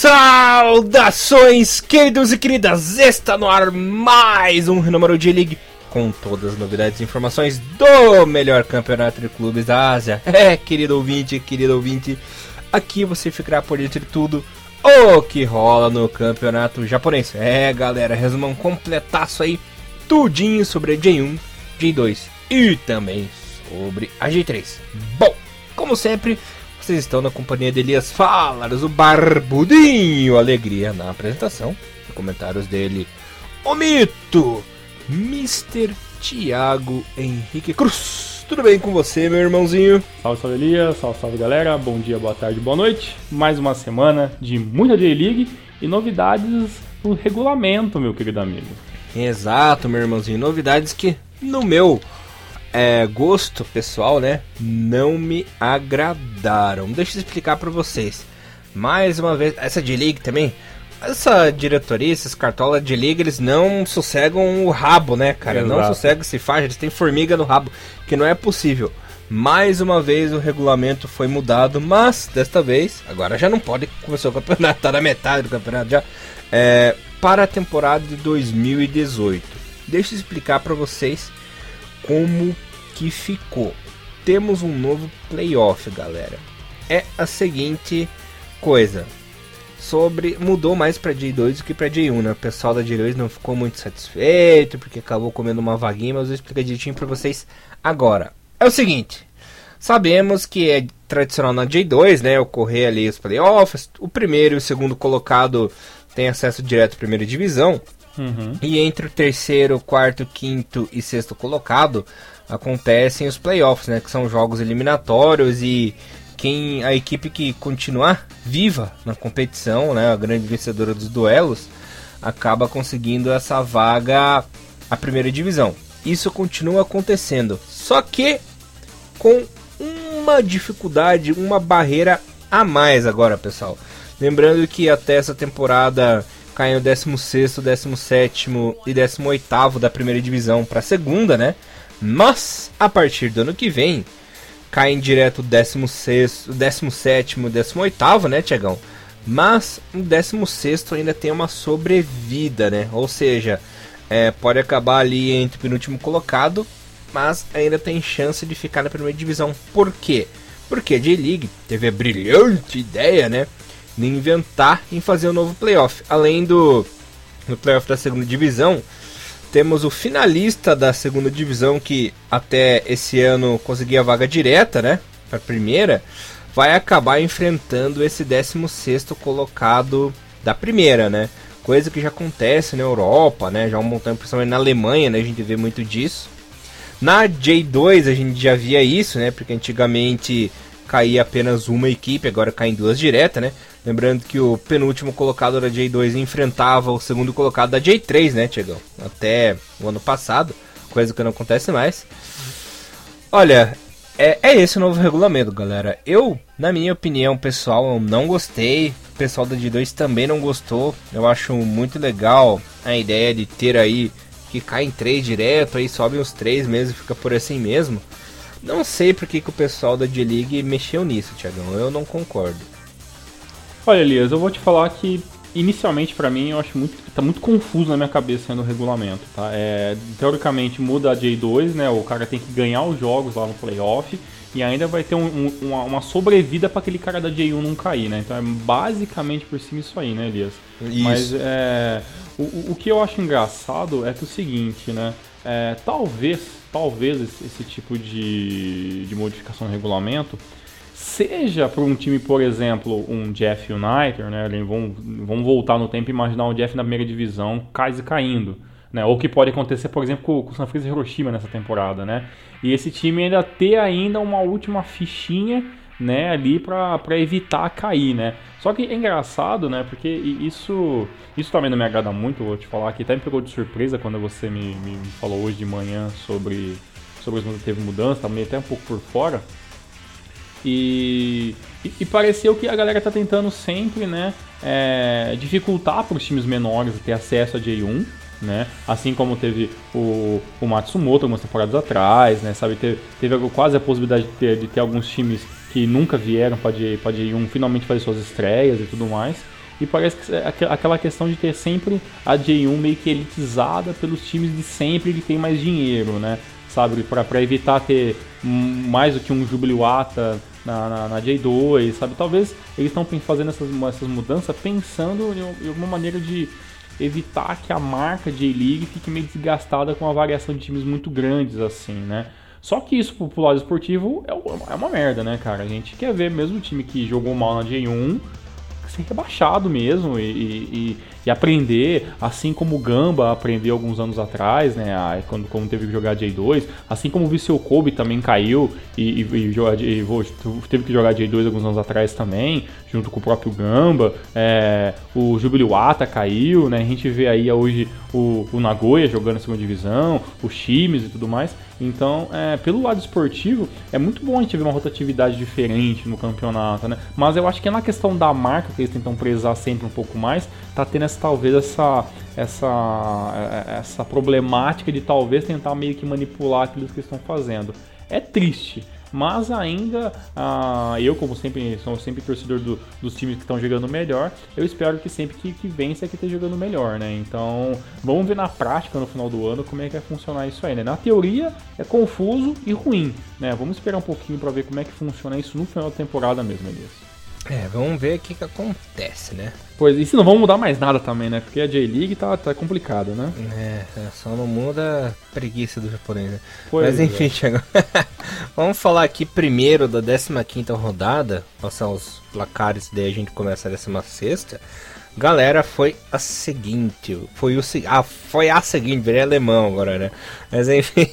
Saudações, queridos e queridas! Está no ar mais um número de League com todas as novidades e informações do melhor campeonato de clubes da Ásia. É, querido ouvinte, querido ouvinte, aqui você ficará por dentro de tudo o que rola no campeonato japonês. É, galera, resumão completaço aí, tudinho sobre a J1, J2 e também sobre a J3. Bom, como sempre, vocês estão na companhia de Elias Falas, o Barbudinho Alegria na apresentação. E comentários dele, o mito, Mr. Thiago Henrique Cruz. Tudo bem com você, meu irmãozinho? Salve, salve Elias, salve, salve galera, bom dia, boa tarde, boa noite. Mais uma semana de muita J-League e novidades no regulamento, meu querido amigo. Exato, meu irmãozinho, novidades que no meu é, gosto pessoal, né, não me agradaram. Deixa eu explicar para vocês. Mais uma vez, essa de league também, essa diretoria, esses cartolas de liga, eles não sossegam o rabo, né, cara? Exato. Não sossegam se faz, eles têm formiga no rabo, que não é possível. Mais uma vez o regulamento foi mudado, mas desta vez, agora já não pode começar o campeonato, tá na metade do campeonato já, é, para a temporada de 2018. Deixa eu explicar para vocês como que ficou. Temos um novo playoff, galera. É a seguinte coisa. Sobre mudou mais para J2 do que para J1, né? O pessoal da J2 não ficou muito satisfeito porque acabou comendo uma vaguinha, mas eu vou explicar direitinho para vocês agora. É o seguinte, sabemos que é tradicional na J2, né, ocorrer ali os playoffs. O primeiro e o segundo colocado tem acesso direto à primeira divisão. Uhum. E entre o terceiro, quarto, quinto e sexto colocado acontecem os playoffs, né? Que são jogos eliminatórios e quem a equipe que continuar viva na competição, né? A grande vencedora dos duelos acaba conseguindo essa vaga à primeira divisão. Isso continua acontecendo, só que com uma dificuldade, uma barreira a mais agora, pessoal. Lembrando que até essa temporada caem o 16, 17 e 18 da primeira divisão para a segunda, né? Mas a partir do ano que vem caem direto o 16, 17 e 18, né, Tiagão? Mas o 16 ainda tem uma sobrevida, né? Ou seja, é, pode acabar ali entre o penúltimo colocado, mas ainda tem chance de ficar na primeira divisão. Por quê? Porque a J-League teve a brilhante ideia, né? De inventar em fazer um novo playoff. Além do no playoff da segunda divisão, temos o finalista da segunda divisão que até esse ano conseguia a vaga direta, né, para primeira, vai acabar enfrentando esse 16 colocado da primeira, né? Coisa que já acontece na Europa, né? Já há um tempo, principalmente na Alemanha, né? A gente vê muito disso. Na J2 a gente já via isso, né? Porque antigamente caía apenas uma equipe, agora caem duas diretas, né? Lembrando que o penúltimo colocado da J2 enfrentava o segundo colocado da J3, né, Tiagão? Até o ano passado, coisa que não acontece mais. Olha, é, é esse o novo regulamento, galera. Eu, na minha opinião pessoal, não gostei. O pessoal da J2 também não gostou. Eu acho muito legal a ideia de ter aí que caem três direto, aí sobem os três mesmo, fica por assim mesmo. Não sei porque que o pessoal da J-League mexeu nisso, Tiagão. Eu não concordo. Olha, Elias, eu vou te falar que inicialmente para mim eu acho muito tá muito confuso na minha cabeça no regulamento, tá? É, teoricamente muda a J2, né? O cara tem que ganhar os jogos lá no playoff e ainda vai ter um, um, uma, uma, sobrevida para aquele cara da J1 não cair, né? Então é basicamente por cima isso aí, né, Elias? Isso. Mas é, o, o que eu acho engraçado é que o seguinte, né? É, talvez, talvez esse, tipo de, de modificação no regulamento seja para um time, por exemplo, um Jeff United, né? Vamos, vamos voltar no tempo e imaginar o Jeff na primeira divisão quase caindo. Né? Ou que pode acontecer, por exemplo, com, com o Sanfrecce Hiroshima nessa temporada, né? E esse time ainda ter ainda uma última fichinha, né, ali para evitar cair, né? Só que é engraçado, né? Porque isso isso também não me agrada muito, vou te falar que até me pegou de surpresa quando você me, me falou hoje de manhã sobre sobre as teve mudança, meio até um pouco por fora. E, e, e, pareceu que a galera tá tentando sempre, né, é, dificultar para os times menores ter acesso a J1, né? Assim como teve o, o Matsumoto algumas temporadas atrás, né? Sabe, teve, teve quase a possibilidade de ter, de ter alguns times que nunca vieram para J, J1 finalmente fazer suas estreias e tudo mais. E parece que é aquela questão de ter sempre a J1 meio que elitizada pelos times de sempre que tem mais dinheiro, né? Sabe, para evitar ter mais do que um Jubiluata na, na, na, J2, sabe? Talvez eles estão fazendo essas, essas mudanças pensando em alguma maneira de evitar que a marca J-League fique meio desgastada com a variação de times muito grandes, assim, né? Só que isso pro lado esportivo é, é uma merda, né, cara? A gente quer ver mesmo o time que jogou mal na J1 ser rebaixado mesmo e, e, e, aprender, assim como o Gamba aprendeu alguns anos atrás, né? Quando, quando teve que jogar J2, assim como o Viseu Kobe também caiu e, e, teve que jogar J2 alguns anos atrás também, junto com o próprio Gamba. É, o Jubiluata caiu, né? A gente vê aí hoje o, o Nagoya jogando na segunda divisão, o Chimes e tudo mais. Então, é, pelo lado esportivo, é muito bom a gente ver uma rotatividade diferente no campeonato, né? Mas eu acho que é na questão da marca, que eles tentam prezar sempre um pouco mais, tá tendo essa, talvez essa, essa, é, essa problemática de talvez tentar meio que manipular aquilo que eles estão fazendo. É triste, mas ainda ah, eu como sempre sou sempre torcedor do, dos times que estão jogando melhor eu espero que sempre que, que vence é que esteja jogando melhor né? Então vamos ver na prática no final do ano como é que vai funcionar isso aí né? Na teoria é confuso e ruim né? Vamos esperar um pouquinho para ver como é que funciona isso no final da temporada mesmo Elias é, vamos ver o que, que acontece, né? Pois, e se não vão mudar mais nada também, né? Porque a J-League tá, tá complicado, né? É, é, só não muda a preguiça do japonês, né? Pois Mas enfim, é. Thiago. vamos falar aqui primeiro da 15 rodada, passar os placares, daí a gente começa a 16 Galera, foi a seguinte, foi o ah, foi a seguinte, virei alemão agora, né? Mas enfim,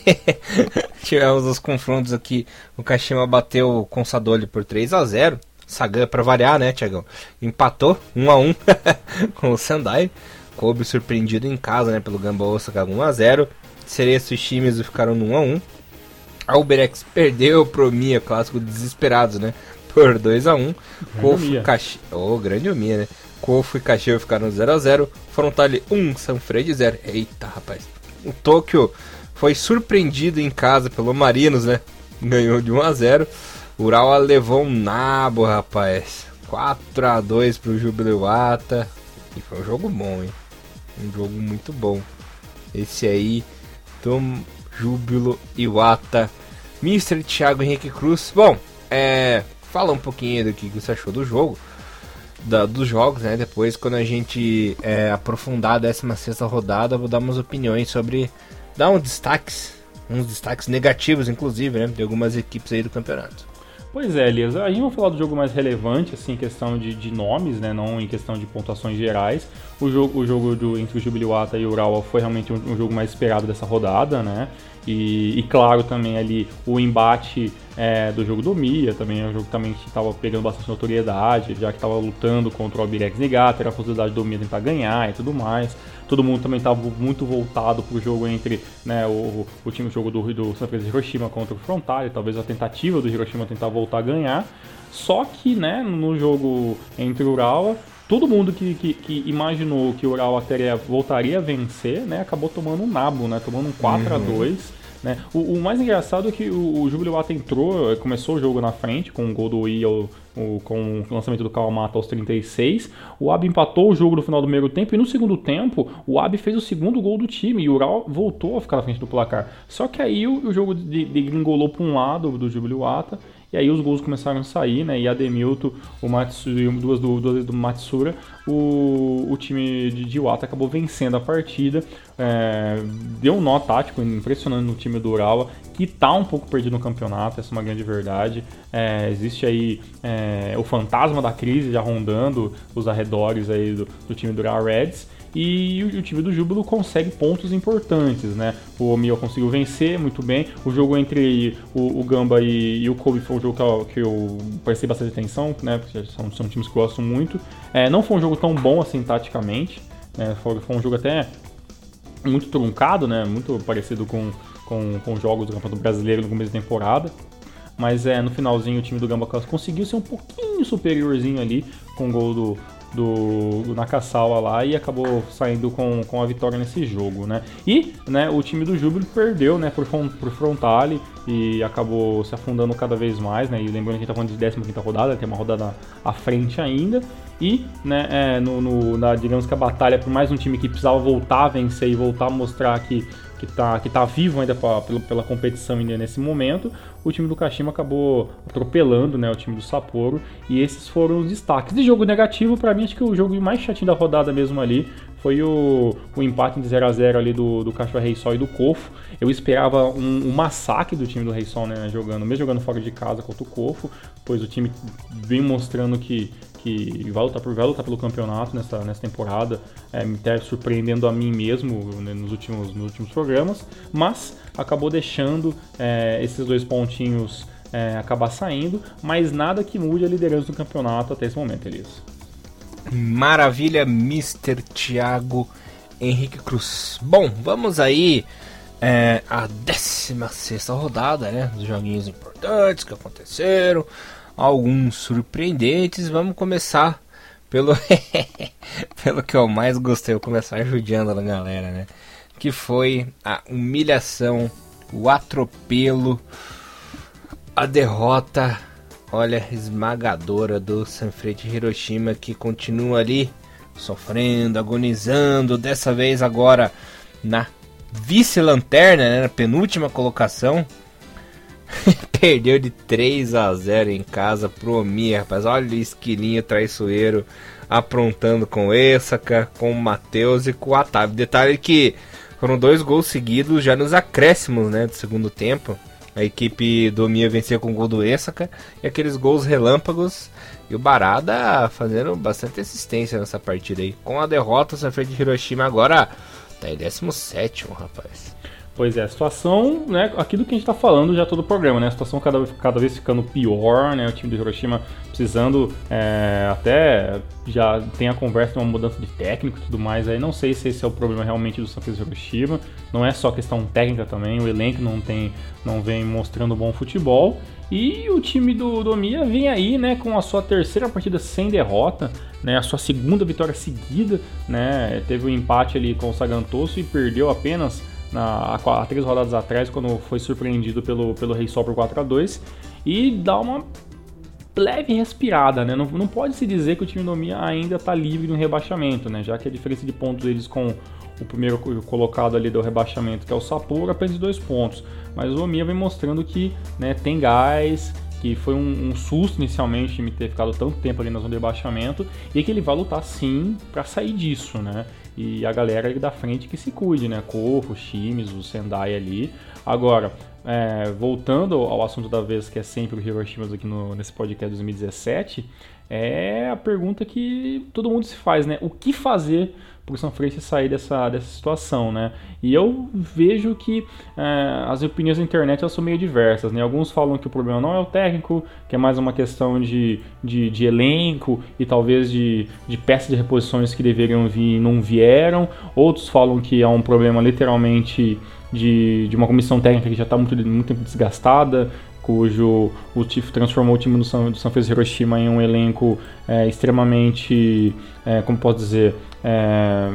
tivemos os confrontos aqui. O Kashima bateu o Sadoli por 3 a 0 Sagan para variar, né, Tiagão? Empatou 1 a 1 com o Sendai. Kobe surpreendido em casa, né, pelo Gamba Osaka 1 a 0. Cereço e Shimizu ficaram no 1 a 1. A Uberex perdeu pro Mia, clássico desesperados, né? Por 2 a 1. Kofu e Kashi... Oh, grande Mia, né? Kofu e Kashio ficaram 0 a 0. Frontale 1, Sanfrecce 0. Eita, rapaz. O Tokyo foi surpreendido em casa pelo Marinos, né? Ganhou de 1 a 0. Urawa levou um nabo, rapaz. 4 a 2 pro Jubileuata. E foi um jogo bom, hein? Um jogo muito bom. Esse aí do Júbilo Iwata. Mr. Thiago Henrique Cruz. Bom, é, fala um pouquinho do que você achou do jogo. Da, dos jogos, né? Depois, quando a gente é, aprofundar a 16 rodada, vou dar umas opiniões sobre. dar uns destaques, uns destaques negativos, inclusive, né? De algumas equipes aí do campeonato. Pois é, Elias, a gente vai falar do jogo mais relevante, assim, em questão de, de nomes, né, não em questão de pontuações gerais. O jogo, o jogo do, entre o Jubiluata e o Urawa foi realmente um, um jogo mais esperado dessa rodada, né, e, e, claro também ali o embate é, do jogo do Mia, também é um jogo também que estava pegando bastante notoriedade, já que estava lutando contra o Albirex Negata, era a possibilidade do Mia tentar ganhar e tudo mais. Todo mundo também estava muito voltado para o jogo entre né, o, o time jogo do, do San Francisco Hiroshima contra o Frontale, talvez a tentativa do Hiroshima tentar voltar a ganhar. Só que né, no jogo entre o Urawa, todo mundo que, que, que, imaginou que o Urawa teria, voltaria a vencer, né, acabou tomando um nabo, né, tomando um 4 uhum. a 2 né? O, o, mais engraçado é que o, o Jubilee entrou, começou o jogo na frente com o gol do I o, com o lançamento do Kawamata aos 36. O Abi empatou o jogo no final do primeiro tempo e no segundo tempo o Abi fez o segundo gol do time e o Ural voltou a ficar na frente do placar. Só que aí o, o jogo degringolou para um lado do Jubilee e aí os gols começaram a sair, né? E Ademilton, o Matsura, duas, duas do Matsura, o, o time de, de acabou vencendo a partida. É, deu um nó tático impressionante no time do Urawa, que está um pouco perdido no campeonato, essa é uma grande verdade. É, existe aí é, o fantasma da crise já rondando os arredores aí do, do time do Urawa Reds e o, time do Júbilo consegue pontos importantes, né? O Omio conseguiu vencer muito bem. O jogo entre o, o Gamba e, e, o Kobe foi um jogo que eu, que eu prestei bastante atenção, né? Porque são, são times que eu gosto muito. É, não foi um jogo tão bom assim taticamente, né? Foi, foi um jogo até muito truncado, né? Muito parecido com, com, com jogos do Campeonato Brasileiro no começo da temporada. Mas é, no finalzinho o time do Gamba conseguiu ser um pouquinho superiorzinho ali com o gol do, do, do Nakasawa lá e acabou saindo com, com a vitória nesse jogo, né? E né, o time do Júbilo perdeu né, por, por Frontale e acabou se afundando cada vez mais, né? E lembrando que a gente tá falando de 15 rodada, tem uma rodada à frente ainda. E, né, é, no, no, na, digamos que a batalha por mais um time que precisava voltar a vencer e voltar a mostrar que que está que tá vivo ainda pra, pela, pela competição ainda nesse momento, o time do Kashima acabou atropelando né, o time do Sapporo e esses foram os destaques. De jogo negativo, para mim, acho que o jogo mais chatinho da rodada mesmo ali foi o, o empate de 0 a 0 ali do, do Cachorro Rei Sol e do Kofo. Eu esperava um, um, massacre do time do Rei Sol, né, jogando, mesmo jogando fora de casa contra o Kofo, pois o time vem mostrando que que vai lutar, por, vai lutar pelo campeonato nessa, nessa temporada, é, me até surpreendendo a mim mesmo né, nos, últimos, nos últimos programas, mas acabou deixando é, esses dois pontinhos é, acabar saindo, mas nada que mude a liderança do campeonato até esse momento, Elias. Maravilha, Mr. Thiago Henrique Cruz. Bom, vamos aí é, a 16 rodada, né? Dos joguinhos importantes que aconteceram alguns surpreendentes. Vamos começar pelo pelo que eu mais gostei, eu começar judiando a galera, né? Que foi a humilhação, o atropelo, a derrota, olha, esmagadora do Sanfrecce Hiroshima que continua ali sofrendo, agonizando, dessa vez agora na vice-lanterna, né, na penúltima colocação, Perdeu de 3 a 0 em casa pro Omi, rapaz. Olha o esquilinho traiçoeiro aprontando com Essaka, com o Matheus e com o Otávio. Detalhe que foram dois gols seguidos já nos acréscimos né, do segundo tempo. A equipe do Mia venceu com o gol do Essaka e aqueles gols relâmpagos. E o Barada fazendo bastante assistência nessa partida aí. Com a derrota, o Sanfrecce de Hiroshima agora tá em 17, rapaz. Pois é, a situação, né, aquilo que a gente está falando já todo o programa, né, a situação cada, cada vez ficando pior, né, o time do Hiroshima precisando é, até já tem a conversa de uma mudança de técnico e tudo mais, aí não sei se esse é o problema realmente do San Francisco Hiroshima, não é só questão técnica também, o elenco não tem, não vem mostrando bom futebol, e o time do, do Mia vem aí, né, com a sua terceira partida sem derrota, né, a sua segunda vitória seguida, né, teve um empate ali com o Sagantoso e perdeu apenas há três rodadas atrás, quando foi surpreendido pelo, pelo Rei Sol por 4 a 2 e dá uma leve respirada, né? Não, não pode se dizer que o time do Mia ainda está livre no rebaixamento, né? Já que a diferença de pontos deles com o primeiro colocado ali do rebaixamento, que é o Sapporo, apenas dois pontos. Mas o Omiya vem mostrando que né, tem gás, que foi um, um, susto inicialmente o ter ficado tanto tempo ali na zona de rebaixamento e que ele vai lutar sim para sair disso, né? E a galera ali da frente que se cuide, né? Corro, Chimes, o Sendai ali. Agora, é, voltando ao assunto da vez, que é sempre o Hiroshima aqui no, nesse podcast 2017, é a pergunta que todo mundo se faz, né? O que fazer para o São Francisco sair dessa, dessa situação, né? E eu vejo que é, as opiniões da internet elas são meio diversas, né? Alguns falam que o problema não é o técnico, que é mais uma questão de, de, de elenco e talvez de, de peças de reposições que deveriam vir e não vieram. Outros falam que é um problema literalmente de, de uma comissão técnica que já está muito, muito desgastada, cujo o Tiff transformou o time do São, do São Francisco Hiroshima em um elenco é, extremamente, é, como posso dizer, é,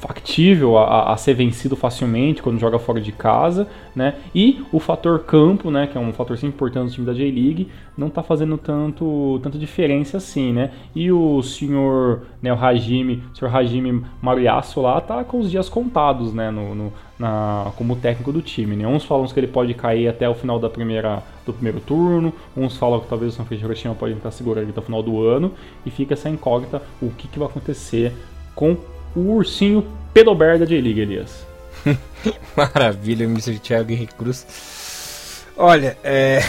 factível a, a, ser vencido facilmente quando joga fora de casa, né? E o fator campo, né, que é um fator sempre importante do time da J-League, não está fazendo tanto tanta diferença assim, né? E o senhor, né, o Hajime, o senhor Hajime Mariasso lá tá com os dias contados, né, no, no na, como técnico do time, né? Uns falam que ele pode cair até o final da primeira do primeiro turno, uns falam que talvez o São Francisco Hiroshima pode tentar segurar até o final do ano e fica essa incógnita o que, que vai acontecer com o ursinho Pedober da J-League, Elias. Maravilha, Mr. Thiago Henrique Cruz. Olha, é.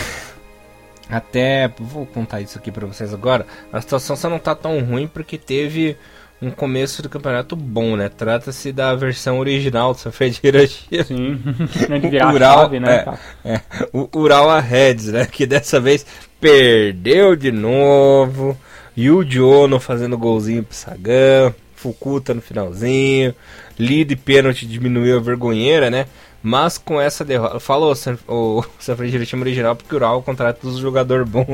Até. Vou contar isso aqui para vocês agora. A situação só não tá tão ruim porque teve um começo do campeonato bom, né? Trata-se da versão original do Sanfrecce Hiroshima. Sim, de virar Ural, chave, né? É, é, o Ural Reds, né? Que dessa vez perdeu de novo. Yuji Ono fazendo golzinho pro Sagan. Fukuta no finalzinho. Lead pênalti diminuiu a vergonheira, né? Mas com essa derrota. Falou o Sanfrecce Hiroshima original porque o Ural é contrato dos jogador bom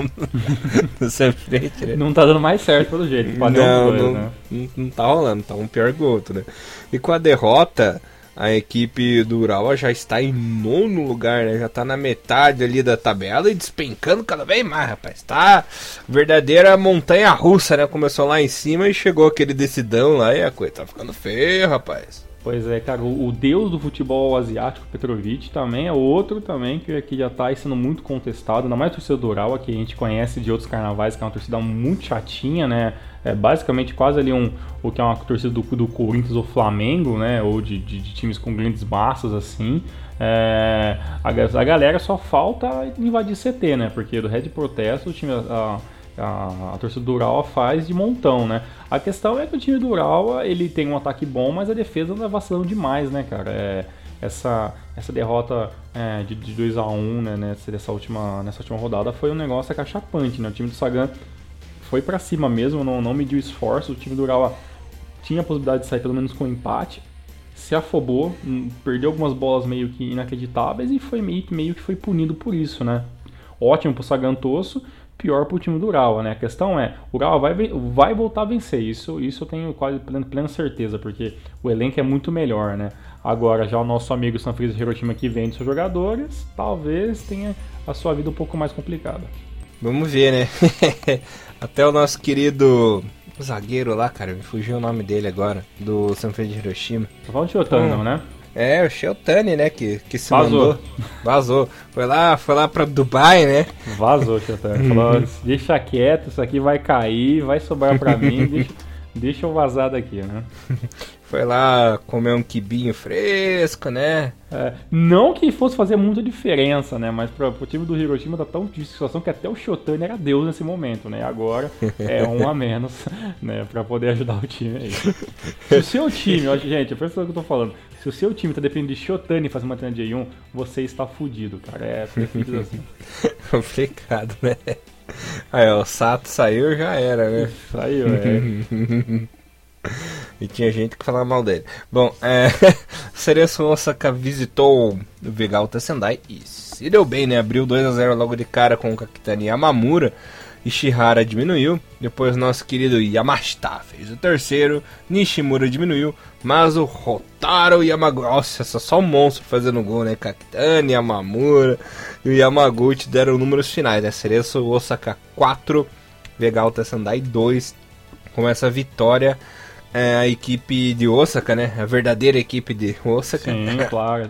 do Sanfrecce, né? Não tá dando mais certo pelo jeito. Não, dois, não, né? não, não tá rolando, tá um pior que o outro, né? E com a derrota, A equipe do Urawa já está em nono lugar, né? Já está na metade ali da tabela e despencando cada vez mais, rapaz. Tá verdadeira montanha russa, né? Começou lá em cima e chegou aquele decidão lá e a coisa tá ficando feia, rapaz. Pois é, cara, o, deus do futebol asiático, Petrovic, também é outro também que, que já está sendo muito contestado, ainda mais a torcida que a gente conhece de outros carnavais, que é uma torcida muito chatinha, né? É basicamente quase ali um, o que é uma torcida do, do Corinthians ou Flamengo, né? Ou de, de, de times com grandes massas, assim. É, a, a galera só falta invadir CT, né? Porque do Red Protesto, o time... A, a, a torcida do Urawa faz de montão, né? A questão é que o time do Urawa, ele tem um ataque bom, mas a defesa anda vacilando demais, né, cara? É, essa, essa derrota é, de, de 2 a 1 um, né, nessa, nessa, última, nessa última rodada foi um negócio acachapante, né? O time do Sagan foi para cima mesmo, não, não mediu esforço, o time do Urawa tinha a possibilidade de sair pelo menos com empate, se afobou, hum, perdeu algumas bolas meio que inacreditáveis e foi meio, meio que foi punido por isso, né? Ótimo pro Sagan Tosso, pior para o time do Urawa, né? A questão é, o Urawa vai, vai voltar a vencer, isso, isso eu tenho quase plena, certeza, porque o elenco é muito melhor, né? Agora, já o nosso amigo Sanfrecce Hiroshima que vende seus jogadores, talvez tenha a sua vida um pouco mais complicada. Vamos ver, né? Até o nosso querido zagueiro lá, cara, me fugiu o nome dele agora, do Sanfrecce Hiroshima. Tá falando de Otano, né? É, o Sheltani, né, que, que se Vazou. mandou. Vazou. Foi lá, foi lá pra Dubai, né? Vazou, Sheltani. Falou, deixa quieto, isso aqui vai cair, vai sobrar pra mim, deixa, deixa eu vazar daqui, né? Foi lá comer um quibinho fresco, né? É, não que fosse fazer muita diferença, né? Mas para o time do Hiroshima tá tão difícil situação que até o Shotani era Deus nesse momento, né? Agora é um a menos, né? Para poder ajudar o time aí. Se o seu time, ó, gente, é isso que eu tô falando. Se o seu time tá dependendo de Shotani fazer uma treina de 1 você está fudido, cara. É perfeito assim. Complicado, né? Aí, ó, o Sato saiu, já era, né? Saiu, é. E tinha gente que falava mal dele. Bom, é, Cereço Osaka visitou o Vegalta Sendai e se deu bem, né? Abriu 2 a 0 logo de cara com o Kakitani Yamamura. Ishihara diminuiu, depois nosso querido Yamashita fez o terceiro, Nishimura diminuiu, mas o Rotaro Yamaguchi, nossa, só um monstro fazendo gol, né? Kakitani, Yamamura e o Yamaguchi deram números finais, né? Cereço Osaka 4, Vegalta Sendai 2, com essa vitória é, a equipe de Osaka, né? A verdadeira equipe de Osaka. Sim, claro.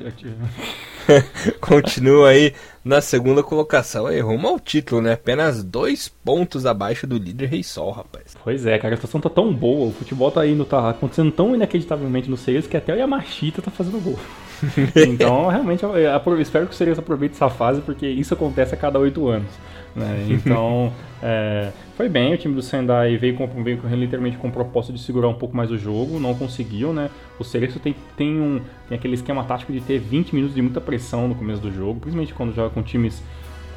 Continua aí na segunda colocação. Aí, rumo ao título, né? Apenas dois pontos abaixo do líder Rei Sol, rapaz. Pois é, cara, a situação tá tão boa. O futebol tá indo, tá acontecendo tão inacreditavelmente no Cerezo que até o Yamashita tá fazendo gol. então, realmente, eu, eu espero que o Cerezo aproveite essa fase, porque isso acontece a cada oito anos. Né? Então, é, foi bem, o time do Sendai veio, com, veio literalmente com o propósito de segurar um pouco mais o jogo, não conseguiu, né? O Cereço tem, tem, um, tem aquele esquema tático de ter 20 minutos de muita pressão no começo do jogo, principalmente quando joga com times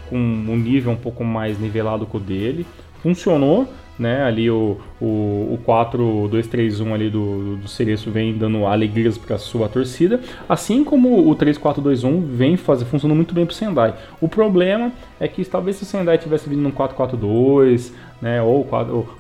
com um nível um pouco mais nivelado com o dele. Funcionou, né? Ali o, o, o 4-2-3-1 ali do, do Cereço vem dando alegrias para sua torcida, assim como o 3-4-2-1 vem fazer, funcionando muito bem para o Sendai. O problema é que talvez se o Sendai tivesse vindo no 4-4-2, né, ou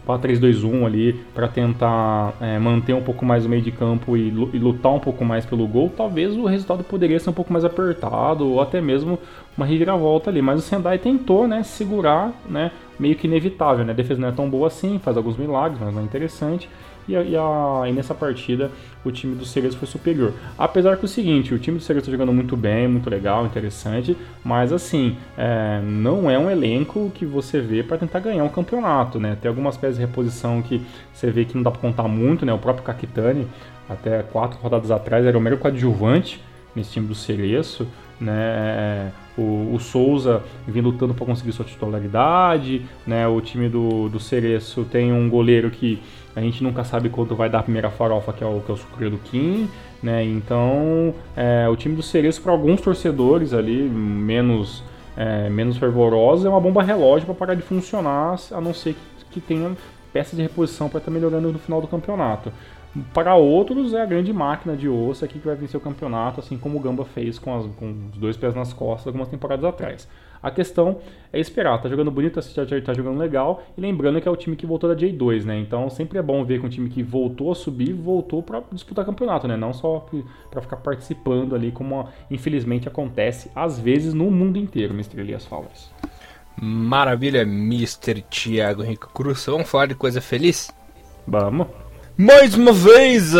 4-3-2-1 ali para tentar é, manter um pouco mais o meio de campo e, e, lutar um pouco mais pelo gol, talvez o resultado poderia ser um pouco mais apertado ou até mesmo uma reviravolta ali. Mas o Sendai tentou né, segurar, né, meio que inevitável. Né? A defesa não é tão boa assim, faz alguns milagres, mas não é interessante. E, a, e, a, e, nessa partida o time do Cerezo foi superior. Apesar que o seguinte, o time do Cerezo está jogando muito bem, muito legal, interessante, mas assim, é, não é um elenco que você vê para tentar ganhar um campeonato, né? Tem algumas peças de reposição que você vê que não dá para contar muito, né? O próprio Kakitani, até quatro rodadas atrás, era o mero coadjuvante nesse time do Cereço, né? O, o Souza vem lutando para conseguir sua titularidade, né? O time do, do Cereço tem um goleiro que a gente nunca sabe quando vai dar a primeira farofa, que é o, que é o Sucre do Kim, né? Então, é, o time do Cereço, para alguns torcedores ali, menos, é, menos fervorosos, é uma bomba relógio para parar de funcionar, a não ser que, que tenha peças de reposição para estar tá melhorando no final do campeonato. Para outros é a grande máquina de osso aqui que vai vencer o campeonato, assim como o Gamba fez com, as, com os dois pés nas costas algumas temporadas atrás. A questão é esperar, tá jogando bonito, tá, tá jogando legal, e lembrando que é o time que voltou da J2, né? Então sempre é bom ver que um time que voltou a subir, voltou para disputar campeonato, né? Não só para ficar participando ali, como infelizmente acontece às vezes no mundo inteiro, Mr. Elias Fowles. Maravilha, Mr. Thiago Henrique Cruz. Vamos falar de coisa feliz? Vamos. Mais uma vez, uh,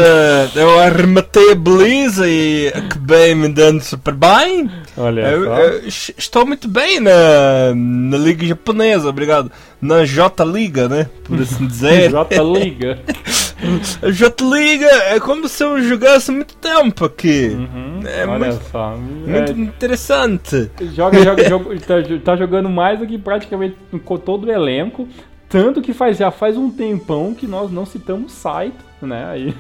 eu arrematei a beleza e acabei me dando super bem. Olha eu, eu, estou muito bem na, na Liga Japonesa, obrigado. Na J-Liga, né? Por assim dizer. J-Liga. a J-Liga é como se eu jogasse muito tempo aqui. Uhum, é olha muito, só. muito É, interessante. joga, joga, joga tá, tá jogando mais do que praticamente todo o elenco. Tanto que faz, já faz um tempão que nós não citamos Saito, né? Aí,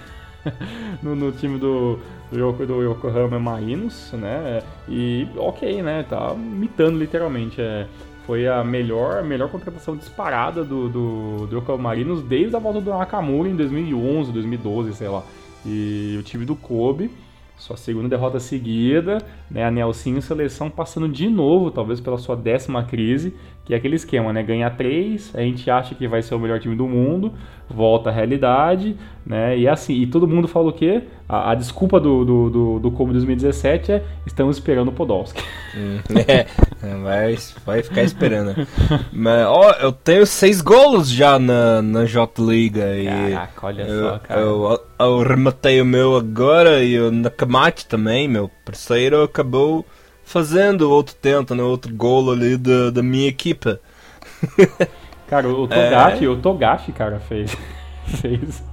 no, no time do, do, Yoko- do Yokohama Marinos, né? E ok, né? Tá mitando literalmente. É, foi a melhor, melhor contratação disparada do, do, do Yokohama Marinos desde a volta do Nakamura em 2011, 2012, sei lá. E o time do Kobe, sua segunda derrota seguida, né? A Nelsinho seleção passando de novo, talvez pela sua décima crise, que é aquele esquema, né? Ganhar três, a gente acha que vai ser o melhor time do mundo, volta à realidade, né? E assim, e todo mundo fala o quê? A, a desculpa do, do, do, do Kobe 2017 é estamos esperando o Podolski. Hum, é, vai, vai ficar esperando. Mas, ó, eu tenho seis golos já na, na J-Liga e Caraca, olha eu, só, cara. eu, eu rematei o meu agora e o Nakamate também, meu parceiro, acabou fazendo outro tento, né, outro golo ali da, da minha equipa. Cara, o Togashi, o Togashi, cara, fez, fez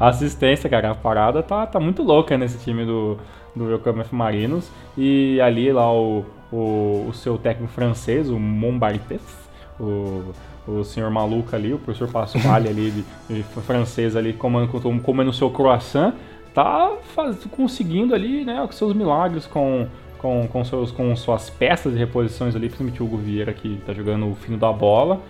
assistência, cara. A parada tá, tá muito louca nesse time do, do Yokohama Marinos. E ali lá o, o, o seu técnico francês, o Mombartes, o, o senhor maluco ali, o professor Pasquale ali, de, de francês ali, comendo, comendo o seu croissant, tá faz, conseguindo ali, né, os seus milagres com, com, com, seus, com suas peças de reposições ali, principalmente o Hugo Vieira, que tá jogando o fino da bola.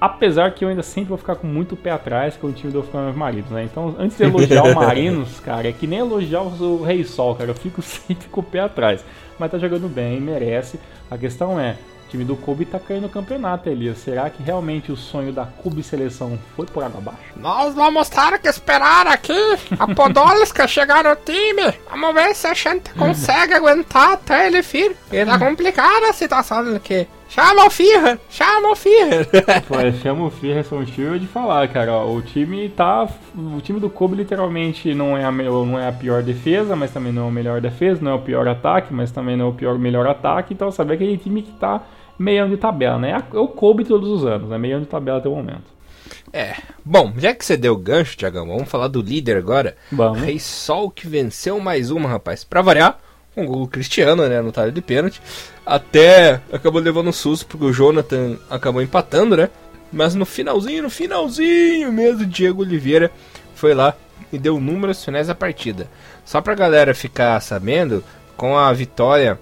Apesar que eu ainda sempre vou ficar com muito pé atrás com o time do Yokohama Marinos, né? Então, antes de elogiar o Marinos, cara, é que nem elogiar o Rei Sol, cara. Eu fico sempre com o pé atrás. Mas tá jogando bem, merece. A questão é, o time do Kobe tá caindo no campeonato, Elias. Será que realmente o sonho da Kobe Seleção foi por água abaixo? Nós vamos ter que esperar aqui a Podolska chegar no time. Vamos ver se a gente consegue aguentar até ele vir. E tá complicada a situação aqui. Chama o Firra, chama o Firra. Pô, chama o Ferguson Stewart de falar, cara. ó, o time tá. O time do Kobe literalmente não é, a, não é a pior defesa, mas também não é o melhor defesa, não é o pior ataque, mas também não é o pior melhor ataque. Então, sabe, é aquele time que tá meiando de tabela, né? O Kobe todos os anos, né? Meiando de tabela até o momento. É, bom, já que você deu o gancho, Tiagão, vamos falar do líder agora. Vamos. Rei Sol que venceu mais uma, rapaz. Pra variar, um gol cristiano, né, no talho de pênalti. Até acabou levando um susto porque o Jonathan acabou empatando, né? Mas no finalzinho, no finalzinho mesmo, Diego Oliveira foi lá e deu números finais da partida. Só pra galera ficar sabendo, com a vitória,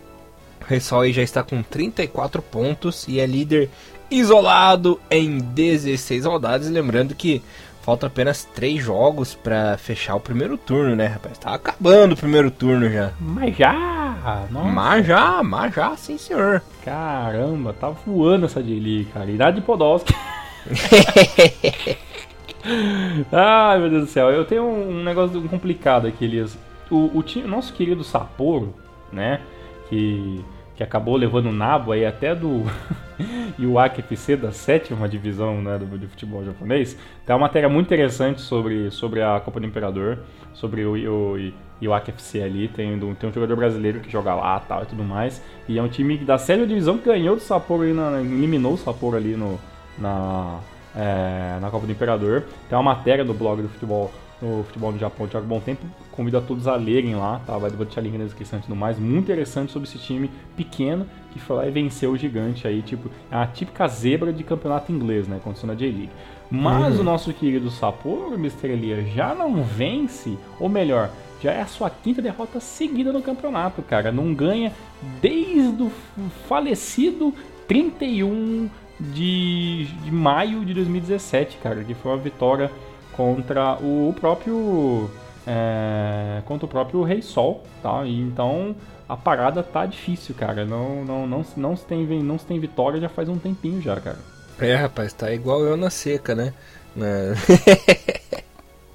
o aí já está com 34 pontos e é líder isolado em 16 rodadas. Lembrando que falta apenas 3 jogos pra fechar o primeiro turno, né, rapaz? Tá acabando o primeiro turno já. Mas já! Nossa, Mas já, mas já, sim senhor. caramba, tá voando essa J-League, cara. Idade de Podolski. Ai, meu Deus do céu. Eu tenho um negócio complicado aqui, Elias. O, o time, nosso querido Sapporo, né? Que, que acabou levando o nabo aí até do Iwaki FC da sétima divisão né, do, de futebol japonês. Tem uma matéria muito interessante sobre, sobre a Copa do Imperador, sobre o, o Iwaki FC ali. Tem, tem um jogador brasileiro que joga lá tal, e tudo mais. E é um time da sétima divisão que ganhou do Sapporo, aí na, eliminou o Sapporo ali no, na, é, na Copa do Imperador. Tem uma matéria do blog do futebol no futebol no Japão, Thiago Bom Tempo. Convido a todos a lerem lá, tá? Vai deixar link na descrição e tudo mais. Muito interessante sobre esse time pequeno que foi lá e venceu o gigante aí, tipo, é a típica zebra de campeonato inglês, né? Aconteceu na J-League. Mas o nosso querido Sapporo, Mr. Elias, já não vence, ou melhor, já é a sua quinta derrota seguida no campeonato, cara. Não ganha desde o falecido 31 de, de maio de 2017, cara, que foi uma vitória contra o próprio é, contra o próprio Rei Sol, tá? E então a parada tá difícil, cara. Não, não, não, não, se tem, não se tem vitória já faz um tempinho já, cara. É, rapaz, tá igual eu na seca, né? É.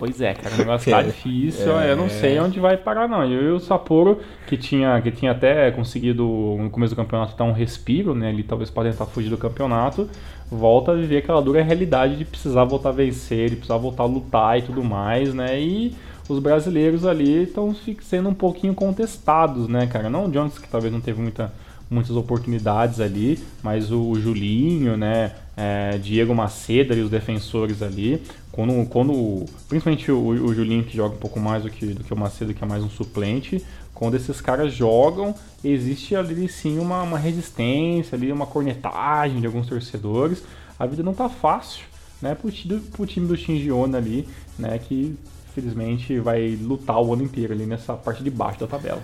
Pois é, cara, o negócio tá difícil, é. eu não sei onde vai parar não. Eu e o Sapporo, que tinha, que tinha até conseguido no começo do campeonato dar um respiro, né, ele talvez para tentar fugir do campeonato, volta a viver aquela dura realidade de precisar voltar a vencer, de precisar voltar a lutar e tudo mais, né, e os brasileiros ali estão sendo um pouquinho contestados, né, cara. Não o Jones, que talvez não teve muita, muitas oportunidades ali, mas o, Julinho, né, é, Diego Macedo e os defensores ali. Quando, quando principalmente o, o, Julinho, que joga um pouco mais do que, do que o Macedo, que é mais um suplente, quando esses caras jogam, existe ali sim uma, uma resistência, ali uma cornetagem de alguns torcedores. A vida não tá fácil, né, pro, pro time do Shinjiona ali, né, que infelizmente vai lutar o ano inteiro ali nessa parte de baixo da tabela.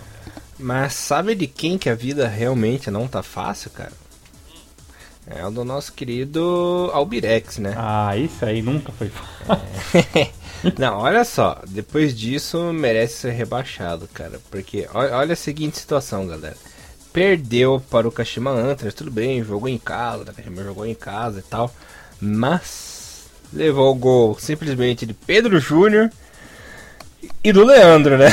Mas sabe de quem que a vida realmente não tá fácil, cara? É o do nosso querido Albirex, né? Ah, isso aí nunca foi. É. Não, olha só, depois disso merece ser rebaixado, cara. Porque olha a seguinte situação, galera. Perdeu para o Kashima Antlers, tudo bem, jogou em casa, o Kashima jogou em casa e tal. Mas levou o gol simplesmente de Pedro Júnior e do Leandro, né?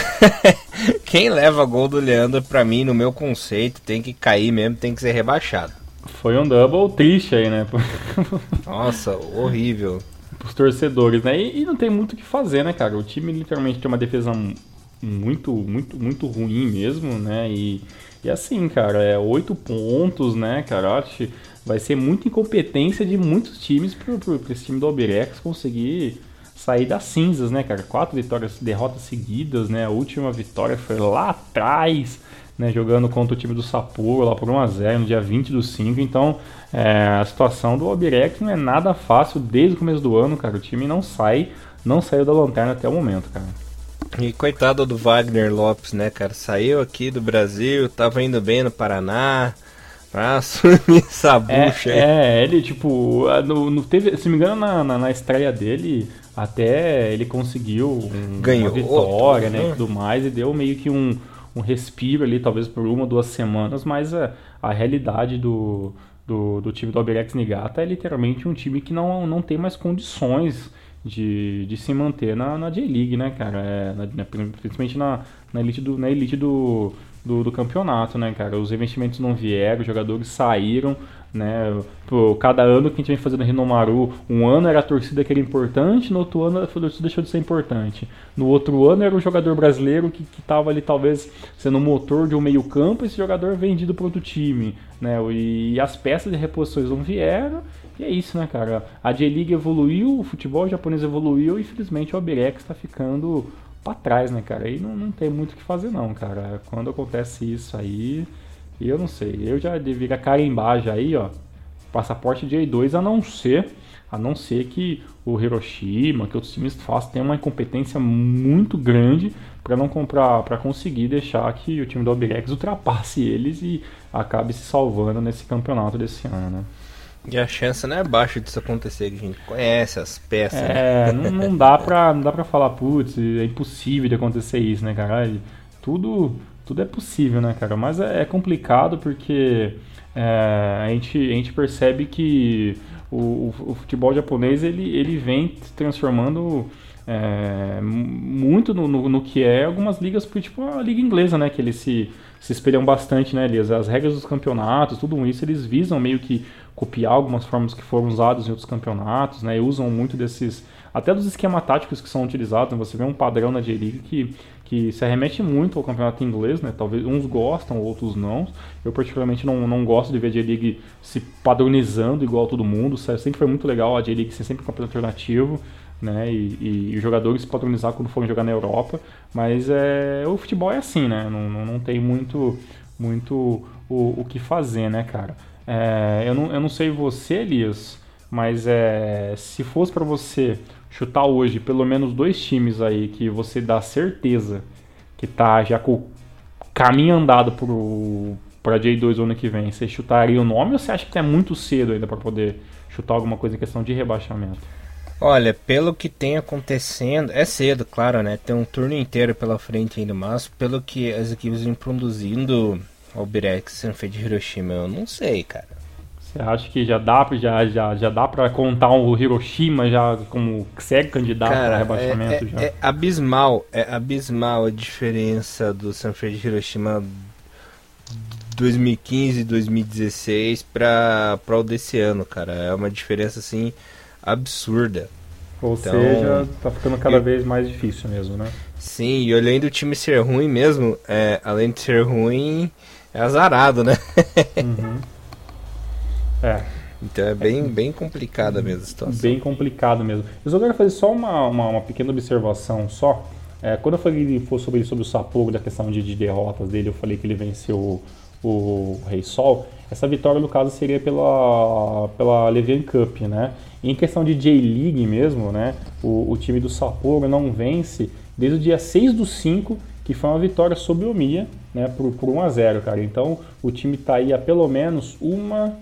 Quem leva gol do Leandro, pra mim, no meu conceito, tem que cair mesmo, tem que ser rebaixado. Foi um double triste aí, né? Nossa, horrível. Os torcedores, né? E, e, não tem muito o que fazer, né, cara? O time literalmente tem uma defesa muito, muito, muito ruim mesmo, né? E, e assim, cara, é oito pontos, né, cara? Acho que vai ser muita incompetência de muitos times pro, pro, pro esse time do Albirex conseguir sair das cinzas, né, cara? Quatro vitórias, derrotas seguidas, né? A última vitória foi lá atrás né, jogando contra o time do Sapporo lá por 1x0 no dia 20 do 5. Então é, a situação do Albirex não é nada fácil desde o começo do ano, cara. O time não sai, não saiu da lanterna até o momento, cara. E coitado do Wagner Lopes, né, cara? Saiu aqui do Brasil, tava indo bem no Paraná. Pra assumir essa bucha é, é, ele, tipo, no, no, teve, se me engano, na, na, na estreia dele, até ele conseguiu um, Ganhou uma vitória, né, e tudo mais, e deu meio que um, um respiro ali, talvez por uma, duas semanas, mas a, a realidade do, do, do time do Alberex Nigata é literalmente um time que não, não tem mais condições de, de se manter na, na J-League, né, cara? É, na, principalmente na, na elite, do, na elite do, do, do, campeonato, né, cara? Os investimentos não vieram, os jogadores saíram, né? Pô, cada ano que a gente vem fazendo Renomaru, um ano era a torcida que era importante, no outro ano a torcida deixou de ser importante. No outro ano era o jogador brasileiro que estava ali talvez sendo o motor de um meio campo, esse jogador vendido para outro time, né? E, e, as peças de reposições não vieram, e é isso, né, cara? A J-League evoluiu, o futebol japonês evoluiu, e infelizmente o Albirex está ficando para trás, né, cara? E não, não tem muito o que fazer não, cara. Quando acontece isso aí e eu não sei, eu já deveria carimbar já aí, ó, passaporte de A2, a não ser, a não ser que o Hiroshima, que outros times façam, tenham uma incompetência muito grande para não comprar, para conseguir deixar que o time do Albirex ultrapasse eles e acabe se salvando nesse campeonato desse ano, né? E a chance não é baixa disso acontecer, que a gente conhece as peças. É, né? não, não, dá pra, não dá pra falar, putz, é impossível de acontecer isso, né, cara? Tudo, tudo é possível, né, cara? Mas é, é complicado porque é, a, gente, a gente percebe que o, o, futebol japonês ele, ele vem transformando é, muito no, no, no, que é algumas ligas, tipo a liga inglesa, né? Que eles se, se espelham bastante, né, Elias? As regras dos campeonatos, tudo isso, eles visam meio que copiar algumas formas que foram usadas em outros campeonatos, né? E usam muito desses até dos esquemas táticos que são utilizados, né? você vê um padrão na J-League que, que se arremete muito ao campeonato inglês, né? Talvez uns gostam, outros não. Eu particularmente não, não gosto de ver a J-League se padronizando igual a todo mundo. Sempre foi muito legal a J-League ser sempre um campeonato alternativo, né? E, e, os jogadores se padronizar quando forem jogar na Europa. Mas é, o futebol é assim, né? Não, não, não tem muito, muito o, o que fazer, né, cara? É, eu, não, eu não sei você, Elias, mas é, se fosse para você chutar hoje pelo menos dois times aí que você dá certeza que tá já com o caminho andado pro, pra J2 ano que vem, você chutaria o nome ou você acha que é muito cedo ainda para poder chutar alguma coisa em questão de rebaixamento? Olha, pelo que tem acontecendo, é cedo, claro, né? Tem um turno inteiro pela frente ainda, mas pelo que as equipes vêm produzindo ao Birex Sanfei de Hiroshima, eu não sei, cara. Você acha que já dá, já, já, já dá pra contar o Hiroshima já como segue candidato para rebaixamento? É, já? é abismal, é abismal a diferença do Sanfei de Hiroshima 2015 2016 para o desse ano, cara. É uma diferença assim absurda. Ou então, seja, tá ficando cada eu, vez mais difícil mesmo, né? Sim, e além do time ser ruim mesmo, é, além de ser ruim, é azarado, né? Uhum. É. Então é bem, bem complicada mesmo a situação. Bem complicado mesmo. Eu só quero fazer só uma, uma, uma pequena observação só. É, quando eu falei sobre, sobre o Sapporo, da questão de, de derrotas dele, eu falei que ele venceu o, o Rei Sol. Essa vitória, no caso, seria pela, pela Levian Cup, né? E em questão de J-League mesmo, né? O, o time do Sapporo não vence desde o dia 6 do 5, que foi uma vitória sobre o Omiya, né? Por, por 1 a 0 cara. Então, o time tá aí há pelo menos uma,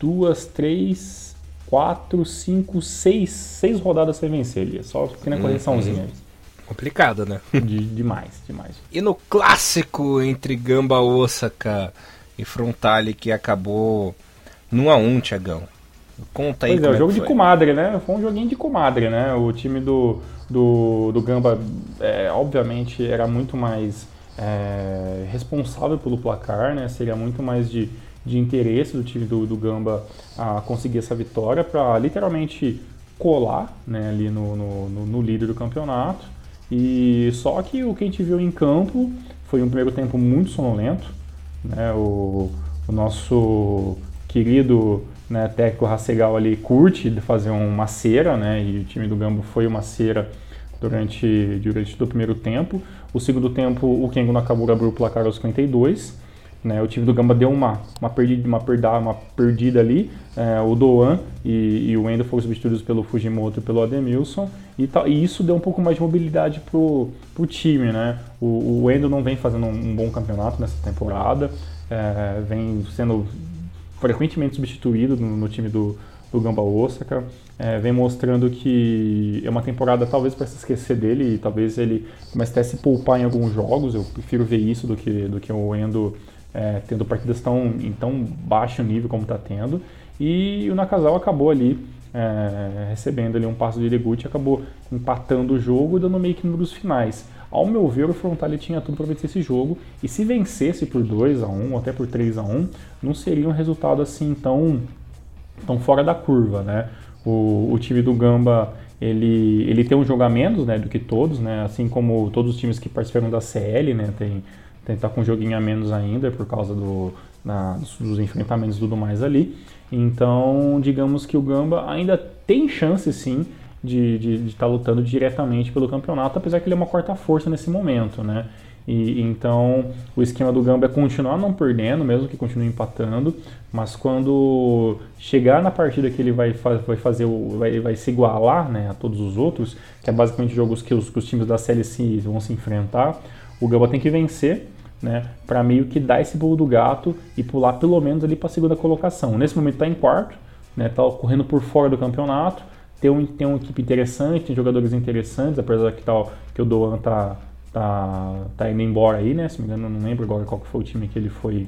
duas, três, quatro, cinco, seis, seis rodadas sem vencer ali. Só pequena hum, correçãozinha. Hum. Complicado, né? De, demais, demais. E no clássico entre Gamba Osaka e Frontale que acabou no a 1, Tiagão. Conta aí. Pois é, o é jogo de comadre, né? Foi um joguinho de comadre, né? O time do, do, do Gamba, é, obviamente, era muito mais é, responsável pelo placar, né? Seria muito mais de, de interesse do time do, do Gamba a conseguir essa vitória para literalmente colar né, ali no, no, no, líder do campeonato. E só que o que a gente viu em campo foi um primeiro tempo muito sonolento. Né? O, o nosso querido né, técnico Hasegal ali curte fazer uma cera, né? E o time do Gamba foi uma cera durante, durante todo o primeiro tempo. O segundo tempo, o Kengo Nakamura abriu o placar aos 52. Né, o time do Gamba deu uma, uma, perdida, uma, perda, uma perdida ali. É, o Doan e, e, o Endo foram substituídos pelo Fujimoto e pelo Ademilson. E, tá, e isso deu um pouco mais de mobilidade pro, pro time. Né? O, o Endo não vem fazendo um, um bom campeonato nessa temporada. É, vem sendo frequentemente substituído no, no time do, do Gamba Osaka. É, vem mostrando que é uma temporada talvez para se esquecer dele e talvez ele comece até a se poupar em alguns jogos. Eu prefiro ver isso do que, do que o Endo é, tendo partidas tão, em tão baixo nível como está tendo. E o Nakazawa acabou ali é, recebendo ali um passo de Deguchi, acabou empatando o jogo e dando meio que números finais. Ao meu ver, o Frontale tinha tudo para vencer esse jogo, e se vencesse por 2 a 1 ou até por 3 a 1 não seria um resultado assim tão, tão fora da curva, né? O, o time do Gamba ele, ele tem um jogo a menos né, do que todos, né? assim como todos os times que participaram da CL, né? tem, tem tá com um joguinho a menos ainda por causa do, na, dos enfrentamentos e tudo mais ali. Então, digamos que o Gamba ainda tem chance sim de estar tá lutando diretamente pelo campeonato, apesar que ele é uma quarta força nesse momento, né? E, então o esquema do Gamba é continuar não perdendo, mesmo que continue empatando, mas quando chegar na partida que ele vai, vai fazer o, vai, vai se igualar né, a todos os outros, que é basicamente jogos que os, que os times da série C vão se enfrentar, o Gamba tem que vencer né, para meio que dar esse pulo do gato e pular pelo menos ali para a segunda colocação. Nesse momento está em quarto, né, tá correndo por fora do campeonato, tem, um, tem uma equipe interessante, tem jogadores interessantes, apesar que, tá, que o Doan tá, tá, tá indo embora aí, né? Se me engano, não lembro agora qual que foi o time que ele foi,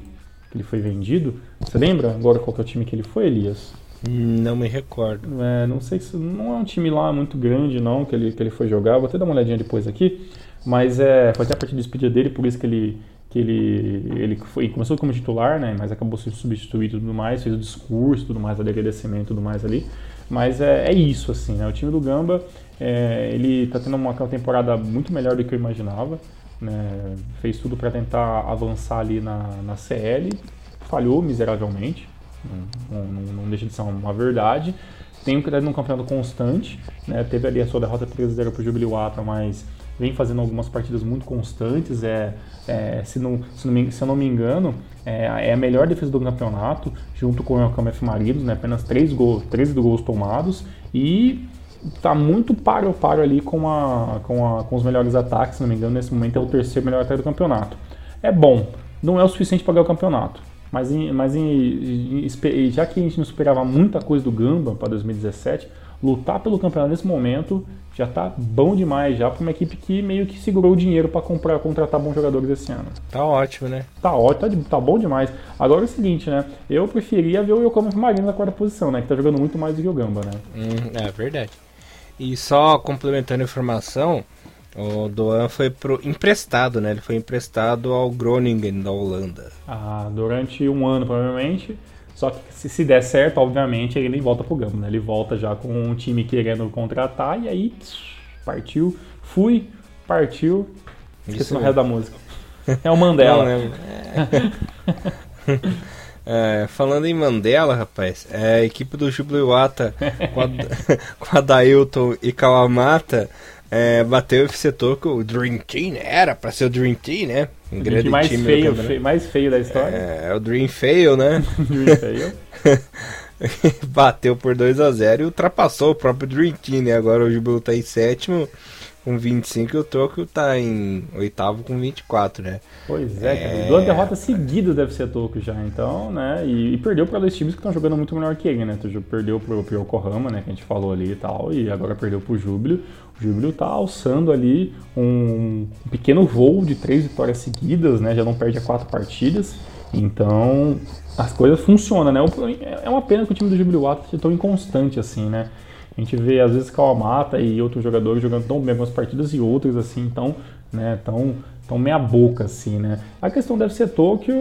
que ele foi vendido. Você lembra agora qual que é o time que ele foi, Elias? Não me recordo. É, não sei se não é um time lá muito grande não que ele, que ele foi jogar. Vou até dar uma olhadinha depois aqui. Mas é, foi até a partir de despedida dele, por isso que ele que ele, ele foi, começou como titular, né, mas acabou sendo substituído e tudo mais, fez o discurso, tudo mais, de agradecimento e tudo mais ali. Mas é, é, isso, assim, né? O time do Gamba, é, ele está tendo uma, temporada muito melhor do que eu imaginava. Né? Fez tudo para tentar avançar ali na, na CL, falhou miseravelmente, não, não, não deixa de ser uma verdade. Tem um, um campeonato constante, né? teve ali a sua derrota 3-0 para o Jubilee mas vem fazendo algumas partidas muito constantes. É, é se, não, se, não me, se eu não me engano, é, é, a melhor defesa do campeonato, junto com o KMF Maridos, né? apenas 3 gols, 13 gols tomados. E está muito paro a paro ali com, a, com, a, com os melhores ataques. Se não me engano, nesse momento é o terceiro melhor ataque do campeonato. É bom, não é o suficiente para ganhar o campeonato. Mas, em, mas em, já que a gente não esperava muita coisa do Gamba para 2017, lutar pelo campeonato nesse momento já tá bom demais já para uma equipe que meio que segurou o dinheiro para comprar contratar bons jogadores esse ano. Tá ótimo, né? Tá ótimo, tá, tá, bom demais. Agora é o seguinte, né? Eu preferia ver o Yokohama Marino na quarta posição, né? Que tá jogando muito mais do que o Gamba, né? Hum, é verdade. E só complementando a informação, o Doan foi pro emprestado, né? Ele foi emprestado ao Groningen da Holanda. Ah, durante um ano provavelmente. Só que se, se der certo, obviamente, ele volta pro Gamba, né? Ele volta já com um time querendo contratar e aí partiu, fui, partiu. Esqueci o resto da música. É o Mandela. Não, é... É, falando em Mandela, rapaz, é, a equipe do Jubiluata com, a, com a Dailton e Kawamata é, bateu o FC Tokyo, o Dream Team, era pra ser o Dream Team, né? Um o grande mais time feio, feio, mais feio da história. É, é o Dream Fail, né? Dream Fail. bateu por 2 a 0 e ultrapassou o próprio Dream Team, né? Agora o Jubilu tá em sétimo com 25 e o Tokyo tá em oitavo com 24, né? Pois é, é... duas derrotas seguidas deve ser Tokyo já, então, né? E, e perdeu para dois times que estão jogando muito melhor que ele, né? Tu perdeu pro, pro Yokohama, né? Que a gente falou ali e tal, e agora perdeu pro Júbilo. O Júbilo tá alçando ali um, um pequeno voo de três vitórias seguidas, né? Já não perde a quatro partidas. Então, as coisas funcionam, né? É uma pena que o time do Júbilo Wata seja tão inconstante assim, né? A gente vê às vezes Kawamata e outros jogadores jogando tão bem algumas partidas e outros assim tão, né, tão, tão meia boca assim, né? A questão deve ser Tokyo,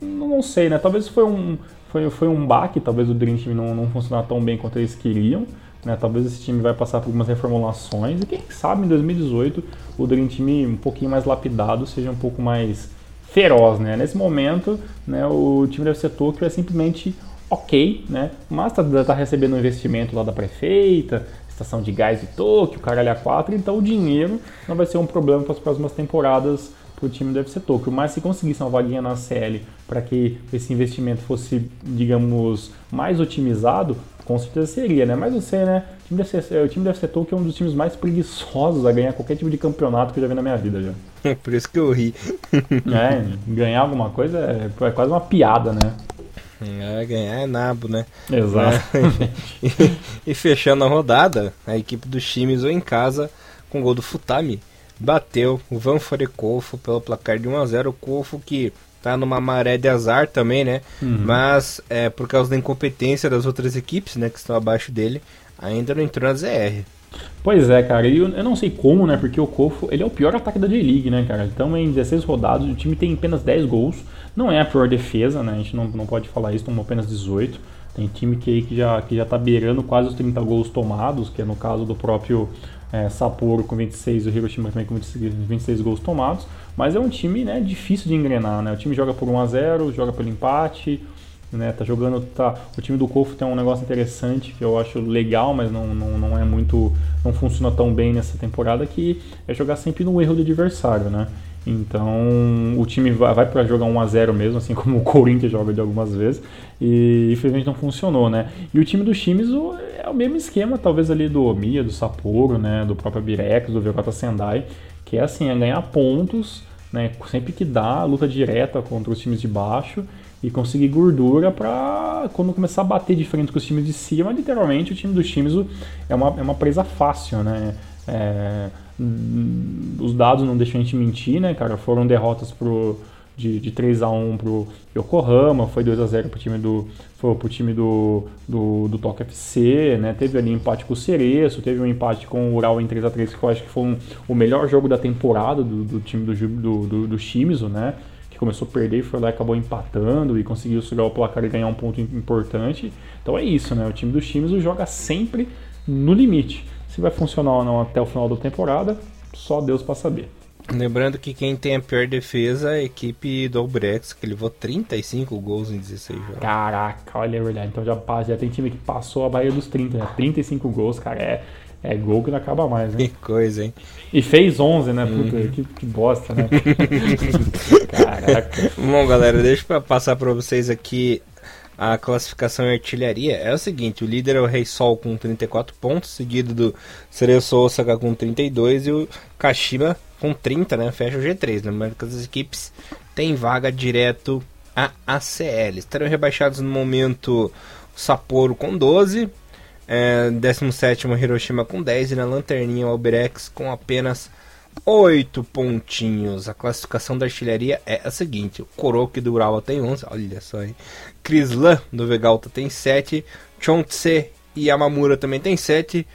não sei, né? Talvez foi um foi, foi um baque, talvez o Dream Team não, não funcionar tão bem quanto eles queriam. Né, talvez esse time vai passar por algumas reformulações e quem sabe em 2018 o Dream Team um pouquinho mais lapidado seja um pouco mais feroz, né? Nesse momento, né, o time deve ser Tokyo é simplesmente ok, né? Mas tá, tá recebendo um investimento lá da prefeita, estação de gás de Tóquio, caralho a 4, então o dinheiro não vai ser um problema para as próximas temporadas para o time do FC Tóquio. Mas se conseguisse uma vaguinha na CL para que esse investimento fosse, digamos, mais otimizado, com certeza seria, né? Mas você, né? O time, FC, o time do FC Tóquio é um dos times mais preguiçosos a ganhar qualquer tipo de campeonato que eu já vi na minha vida já. Por isso que eu ri. é, ganhar alguma coisa é, é quase uma piada, né? É, ganhar é nabo, né? Exato. É, e, fechando a rodada, a equipe do Shimizu em casa, com o gol do Futami, bateu o Van Forecofo pelo placar de 1x0. O Kofo que tá numa maré de azar também, né? Uhum. Mas é por causa da incompetência das outras equipes, né, que estão abaixo dele, ainda não entrou na ZR. Pois é, cara, eu, eu não sei como, né? Porque o Kofo, ele é o pior ataque da J-League, né, cara? Então, em 16 rodadas, o time tem apenas 10 gols. Não é a pior defesa, né? A gente não, não pode falar isso, tomou apenas 18. Tem time que, que, já, que já tá beirando quase os 30 gols tomados, que é no caso do próprio é, Sapporo com 26 e o Hiroshima também com 26, 26 gols tomados. Mas é um time né, difícil de engrenar, né? O time joga por 1 a 0 joga pelo empate, né? Tá jogando, tá. O time do Kofo tem um negócio interessante que eu acho legal, mas não, não, não é muito, não funciona tão bem nessa temporada que é jogar sempre no erro do adversário, né? Então o time vai, vai para jogar 1 a 0 mesmo, assim como o Corinthians joga de algumas vezes, e infelizmente não funcionou, né? E o time do Shimizu é o mesmo esquema, talvez ali do Omiya, do Sapporo, né? Do próprio Birex, do Vyokata Sendai, que é assim, é ganhar pontos, né? Sempre que dá, luta direta contra os times de baixo e conseguir gordura para quando começar a bater de frente com os times de cima, literalmente o time do Shimizu é uma, é uma presa fácil, né? É, os dados não deixam a gente mentir, né, cara? Foram derrotas pro, de, de 3 a 1 pro Yokohama, foi 2 a 0 pro time do foi pro time do do, do Toque FC, né? Teve ali um empate com o Cereço, teve um empate com o Ural em 3 a 3 que eu acho que foi um, o melhor jogo da temporada do, do time do, do, do, do Shimizu, né? Que começou a perder foi lá e acabou empatando e conseguiu segurar o placar e ganhar um ponto importante. Então é isso, né? O time do Shimizu joga sempre no limite. Se vai funcionar ou não até o final da temporada, só Deus para saber. Lembrando que quem tem a pior defesa é a equipe do Albrecht, que levou 35 gols em 16 jogos. Caraca, olha a verdade. Então já, já tem time que passou a barreira dos 30, né? 35 gols, cara. É, é gol que não acaba mais, né? Que coisa, hein? E fez 11, né? Puta, uhum. que, que, bosta, né? Caraca. Bom, galera, deixa eu passar para vocês aqui a classificação em artilharia é o seguinte: o líder é o Rei Sol com 34 pontos, seguido do Cereço Osaka com 32 e o Kashima com 30, né? Fecha o G3. Lembrando que as equipes têm vaga direto a ACL. Estarão rebaixados no momento Sapporo com 12, é, 17 Hiroshima com 10 e na lanterninha o Alberex com apenas 8 pontinhos. A classificação da artilharia é a seguinte: o Koroki do Urawa tem 11, olha só, hein? Krislan do Vegalta tem 7, Chontse e Yamamura também tem 7.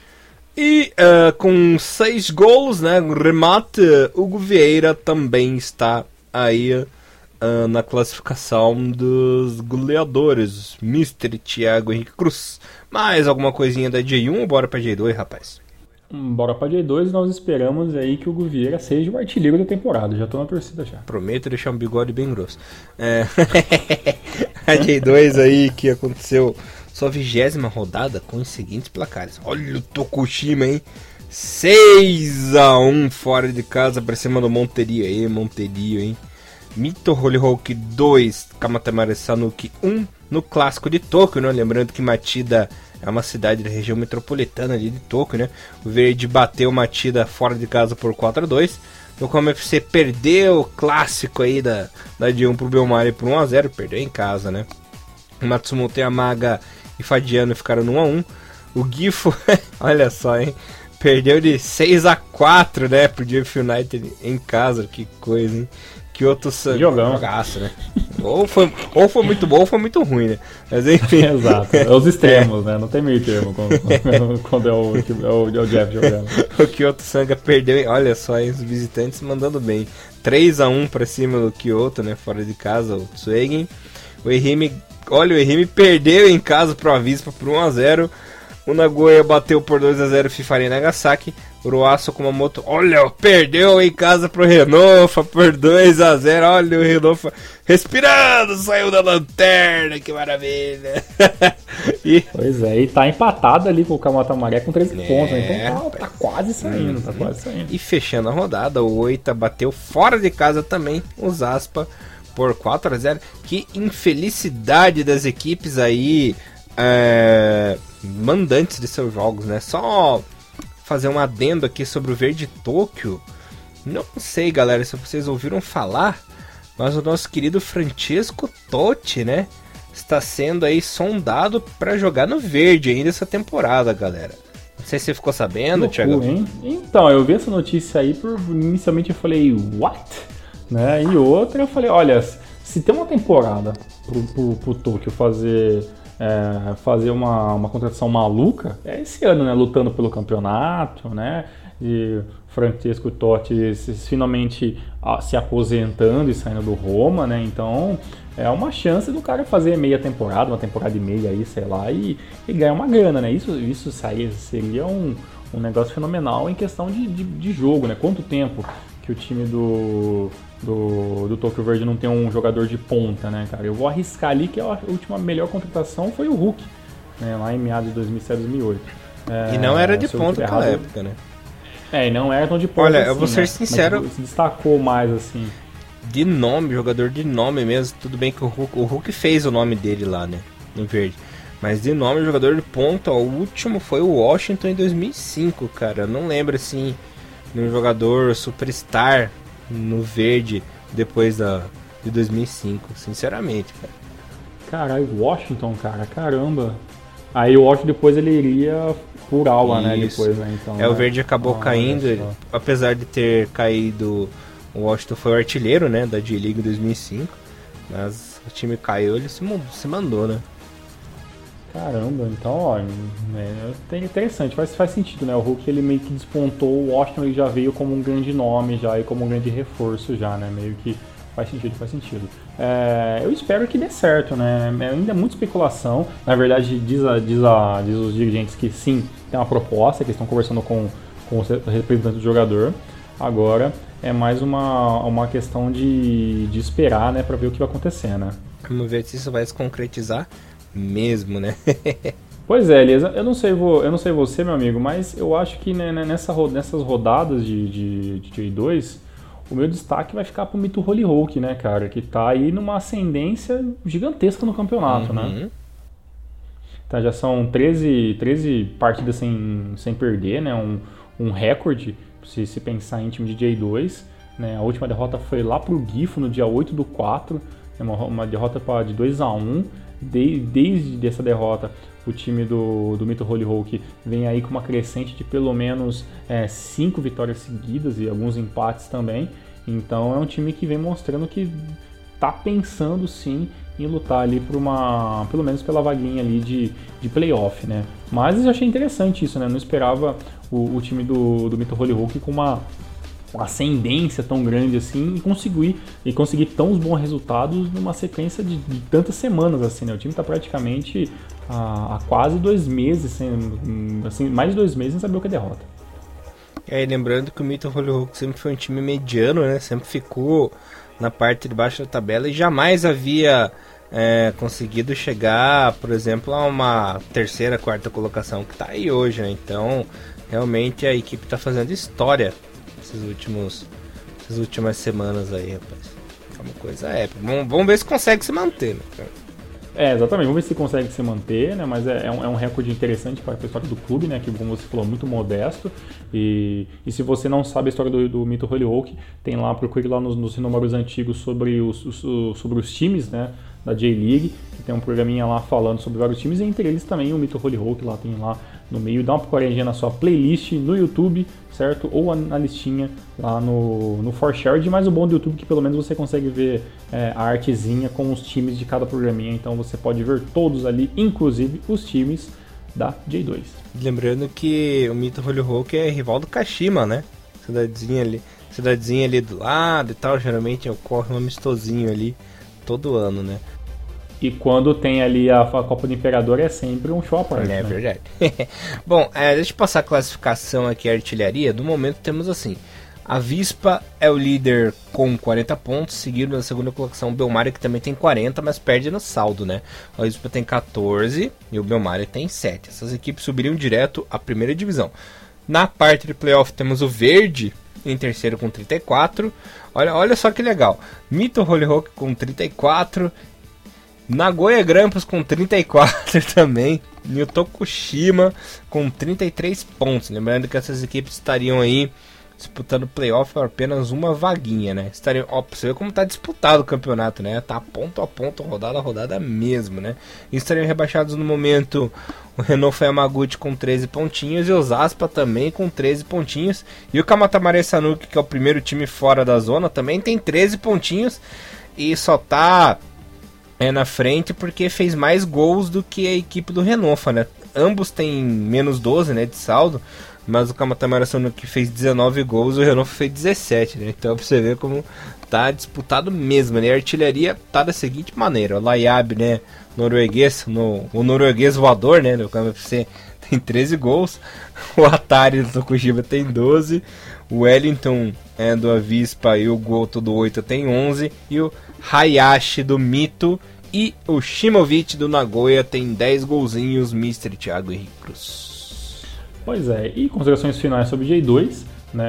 E uh, com 6 gols, né? Remate, Hugo Vieira também está aí uh, na classificação dos goleadores. Mr. Thiago Henrique Cruz. Mais alguma coisinha da J1 ou bora pra J2, rapaz? Bora pra J2 nós esperamos aí que o Hugo Vieira seja o artilheiro da temporada. Já tô na torcida já. Prometo deixar um bigode bem grosso. É... a J2 aí que aconteceu sua vigésima rodada com os seguintes placares. Olha o Tokushima, hein? 6 a 1 fora de casa pra cima do Monteria aí, Monterio, hein? Mito Hollyhock 2, Kamatamare Sanuki 1 no clássico de Tóquio, né? Lembrando que Matida é uma cidade da região metropolitana ali de Tóquio, né? O Verde bateu Matida fora de casa por 4 a 2 no como FC perdeu o clássico aí da, da D1 pro Belmari por 1 a 0 perdeu em casa, né? Matsumoto Yamaga e Fadiano ficaram no 1 a 1 O Gifo, olha só, hein? Perdeu de 6 a 4 né, pro Jeff United em casa, que coisa, hein? Kyoto Sun. Jogão. Jogaço, né? ou, foi, ou foi muito bom ou foi muito ruim, né? Mas enfim. Exato. É os extremos, é. né? Não tem meio termo quando, quando é, o, é, o, é o Jeff jogando. o Kyoto Sanga perdeu, olha só, aí, os visitantes mandando bem. 3 a 1 pra cima do Kyoto, né? Fora de casa, o Tsuegen. O Ehime, olha, o Ehime perdeu em casa pro Avispa por 1 a 0 o Nagoya bateu por 2 a 0 FIFA em Nagasaki. Uruaço Kumamoto, olha, perdeu em casa pro Renofa por 2 a 0 Olha o Renofa respirando, saiu da lanterna, que maravilha. e... Pois é, e tá empatado ali com o Kamata Maré com 13 é, pontos, né? Então tá, tá quase saindo, tá quase saindo. E fechando a rodada, o Oita bateu fora de casa também os Aspa por 4 a 0 Que infelicidade das equipes aí. É, mandantes de seus jogos, né? Só fazer um adendo aqui sobre o Verde Tóquio. Não sei, galera, se vocês ouviram falar, mas o nosso querido Francesco Totti, né? Está sendo aí sondado para jogar no Verde ainda essa temporada, galera. Não sei se você ficou sabendo, Thiago. Então, eu vi essa notícia aí, por inicialmente eu falei, what? Né? E outra eu falei, olha, se tem uma temporada pro, pro, pro Tokyo fazer é, fazer uma, uma contratação maluca é esse ano, né? Lutando pelo campeonato, né? E Francesco Totti finalmente se aposentando e saindo do Roma, né? Então é uma chance do cara fazer meia temporada, uma temporada e meia aí, sei lá, e, e ganhar uma grana, né? Isso, isso seria um, um negócio fenomenal em questão de, de, de jogo, né? Quanto tempo que o time do, do, do Tokyo Verde não tem um jogador de ponta, né, cara? Eu vou arriscar ali que a última melhor contratação foi o Hulk, né, lá em meados de 2007, 2008. É, e não era de ponta naquela época, né? É, e não era tão de ponta Olha, assim, eu vou ser né? sincero... Mas se destacou mais, assim. De nome, jogador de nome mesmo, tudo bem que o Hulk, o Hulk fez o nome dele lá, né, no verde. Mas de nome, jogador de ponta, ó, o último foi o Washington em 2005, cara. Eu não lembro, assim, de um jogador superstar no verde depois da, de 2005, sinceramente, cara. Caralho, Washington, cara, caramba. Aí o Washington depois ele iria por aula, né? Depois, né? Então, é, né? o Verde acabou ah, caindo, apesar de ter caído, o Washington foi o artilheiro, né? Da D-League 2005. Mas o time caiu, ele se, se mandou, né? Caramba, então, ó, é, interessante, faz, faz sentido, né? O Hulk ele meio que despontou, o Washington ele já veio como um grande nome já e como um grande reforço já, né? Meio que faz sentido, faz sentido. É, eu espero que dê certo, né? É ainda é muita especulação. Na verdade, diz, a, diz, a, diz os dirigentes que sim, tem uma proposta, que estão conversando com, com o representante do jogador. Agora é mais uma, uma questão de, de esperar, né, para ver o que vai acontecer, né? Vamos ver se isso vai se concretizar mesmo, né? pois é, Elias, eu não sei, eu não sei você, meu amigo, mas eu acho que né, né nessa, nessas rodadas de, de, de J2, o meu destaque vai ficar pro Mito Holy Hulk, né, cara? Que tá aí numa ascendência gigantesca no campeonato, né? uhum. né? Então já são 13, 13 partidas sem, sem perder, né? Um, um recorde, se, se pensar em time de J2. Né? A última derrota foi lá pro Gifo no dia 8 do 4 é uma, uma derrota pra, de 2 a 1 de, desde essa derrota o time do, do Mito Holy Hulk vem aí com uma crescente de pelo menos 5 é, vitórias seguidas e alguns empates também. Então é um time que vem mostrando que tá pensando sim em lutar ali por uma, pelo menos pela vaguinha ali de, de playoff, né? Mas eu achei interessante isso, né? Não esperava o, o time do, do Mito Holy Hulk com uma ascendência tão grande assim e conseguir e conseguir tão bons resultados numa sequência de, de tantas semanas assim, né? O time está praticamente há, há, quase dois meses, sem, assim, mais de dois meses sem saber o que é derrota. É, e lembrando que o Mito Holy Hulk sempre foi um time mediano, né? Sempre ficou na parte de baixo da tabela e jamais havia é, conseguido chegar, por exemplo, a uma terceira, quarta colocação que está aí hoje, né? Então, realmente a equipe está fazendo história esses últimos, essas últimas semanas aí, rapaz. É uma coisa épica. Vamos, vamos ver se consegue se manter, né, É, exatamente. Vamos ver se consegue se manter, né? Mas é, é, um, é um recorde interessante para a história do clube, né? Que, como você falou, muito modesto. E, e se você não sabe a história do, do Mito Holyoke, tem lá, procure lá nos, nos antigos sobre os, os, sobre os times, né? Da J-League, que tem um programinha lá falando sobre vários times, e entre eles também o Mito Holyoke, lá tem lá no meio. Dá uma procuradinha na sua playlist no YouTube, certo? Ou na listinha lá no, no ForShared. Mas o bom do YouTube é que pelo menos você consegue ver é, a artezinha com os times de cada programinha. Então você pode ver todos ali, inclusive os times da J2. Lembrando que o Mito Hollywood é rival do Kashima, né? Cidadezinha ali, cidadezinha ali do lado e tal. Geralmente ocorre um amistosinho ali todo ano, né? E quando tem ali a, a, Copa do Imperador é sempre um show à parte. É né? verdade. Bom, é, deixa eu passar a classificação aqui, a artilharia. No momento temos assim. A Vispa é o líder com 40 pontos, seguido na segunda colocação o Belmari que também tem 40, mas perde no saldo, né? A Vispa tem 14 e o Belmari tem 7. Essas equipes subiriam direto à primeira divisão. Na parte de playoff temos o Verde em terceiro com 34. Olha, olha só que legal. Mito Hollyhock com 34 Nagoya Grampus com 34 também. E o Tokushima com 33 pontos. Lembrando que essas equipes estariam aí disputando playoff apenas uma vaguinha, né? Estariam, ó, você ver como tá disputado o campeonato, né? Tá ponto a ponto, rodada a rodada mesmo, né? E estariam rebaixados no momento o Renault Yamaguchi com 13 pontinhos e o Zaspa também com 13 pontinhos. E o Kamatamare Sanuki, que é o primeiro time fora da zona, também tem 13 pontinhos e só tá é na frente porque fez mais gols do que a equipe do Renofa, né? Ambos têm menos 12, né, de saldo, mas o Kamatamara que fez 19 gols, o Renofa fez 17, né? Então pra você ver como tá disputado mesmo, né? A artilharia tá da seguinte maneira, o Layab, né, norueguês, no, o norueguês voador, né, do KMFC tem 13 gols, o Atari do Tokushima tem 12, o Wellington é, do Avispa e o Goto do 8 tem 11, e o Hayashi do Mito e o Shimovic do Nagoya tem 10 golzinhos, Mr. Thiago Henrique Cruz. Pois é, e considerações finais sobre J2, né,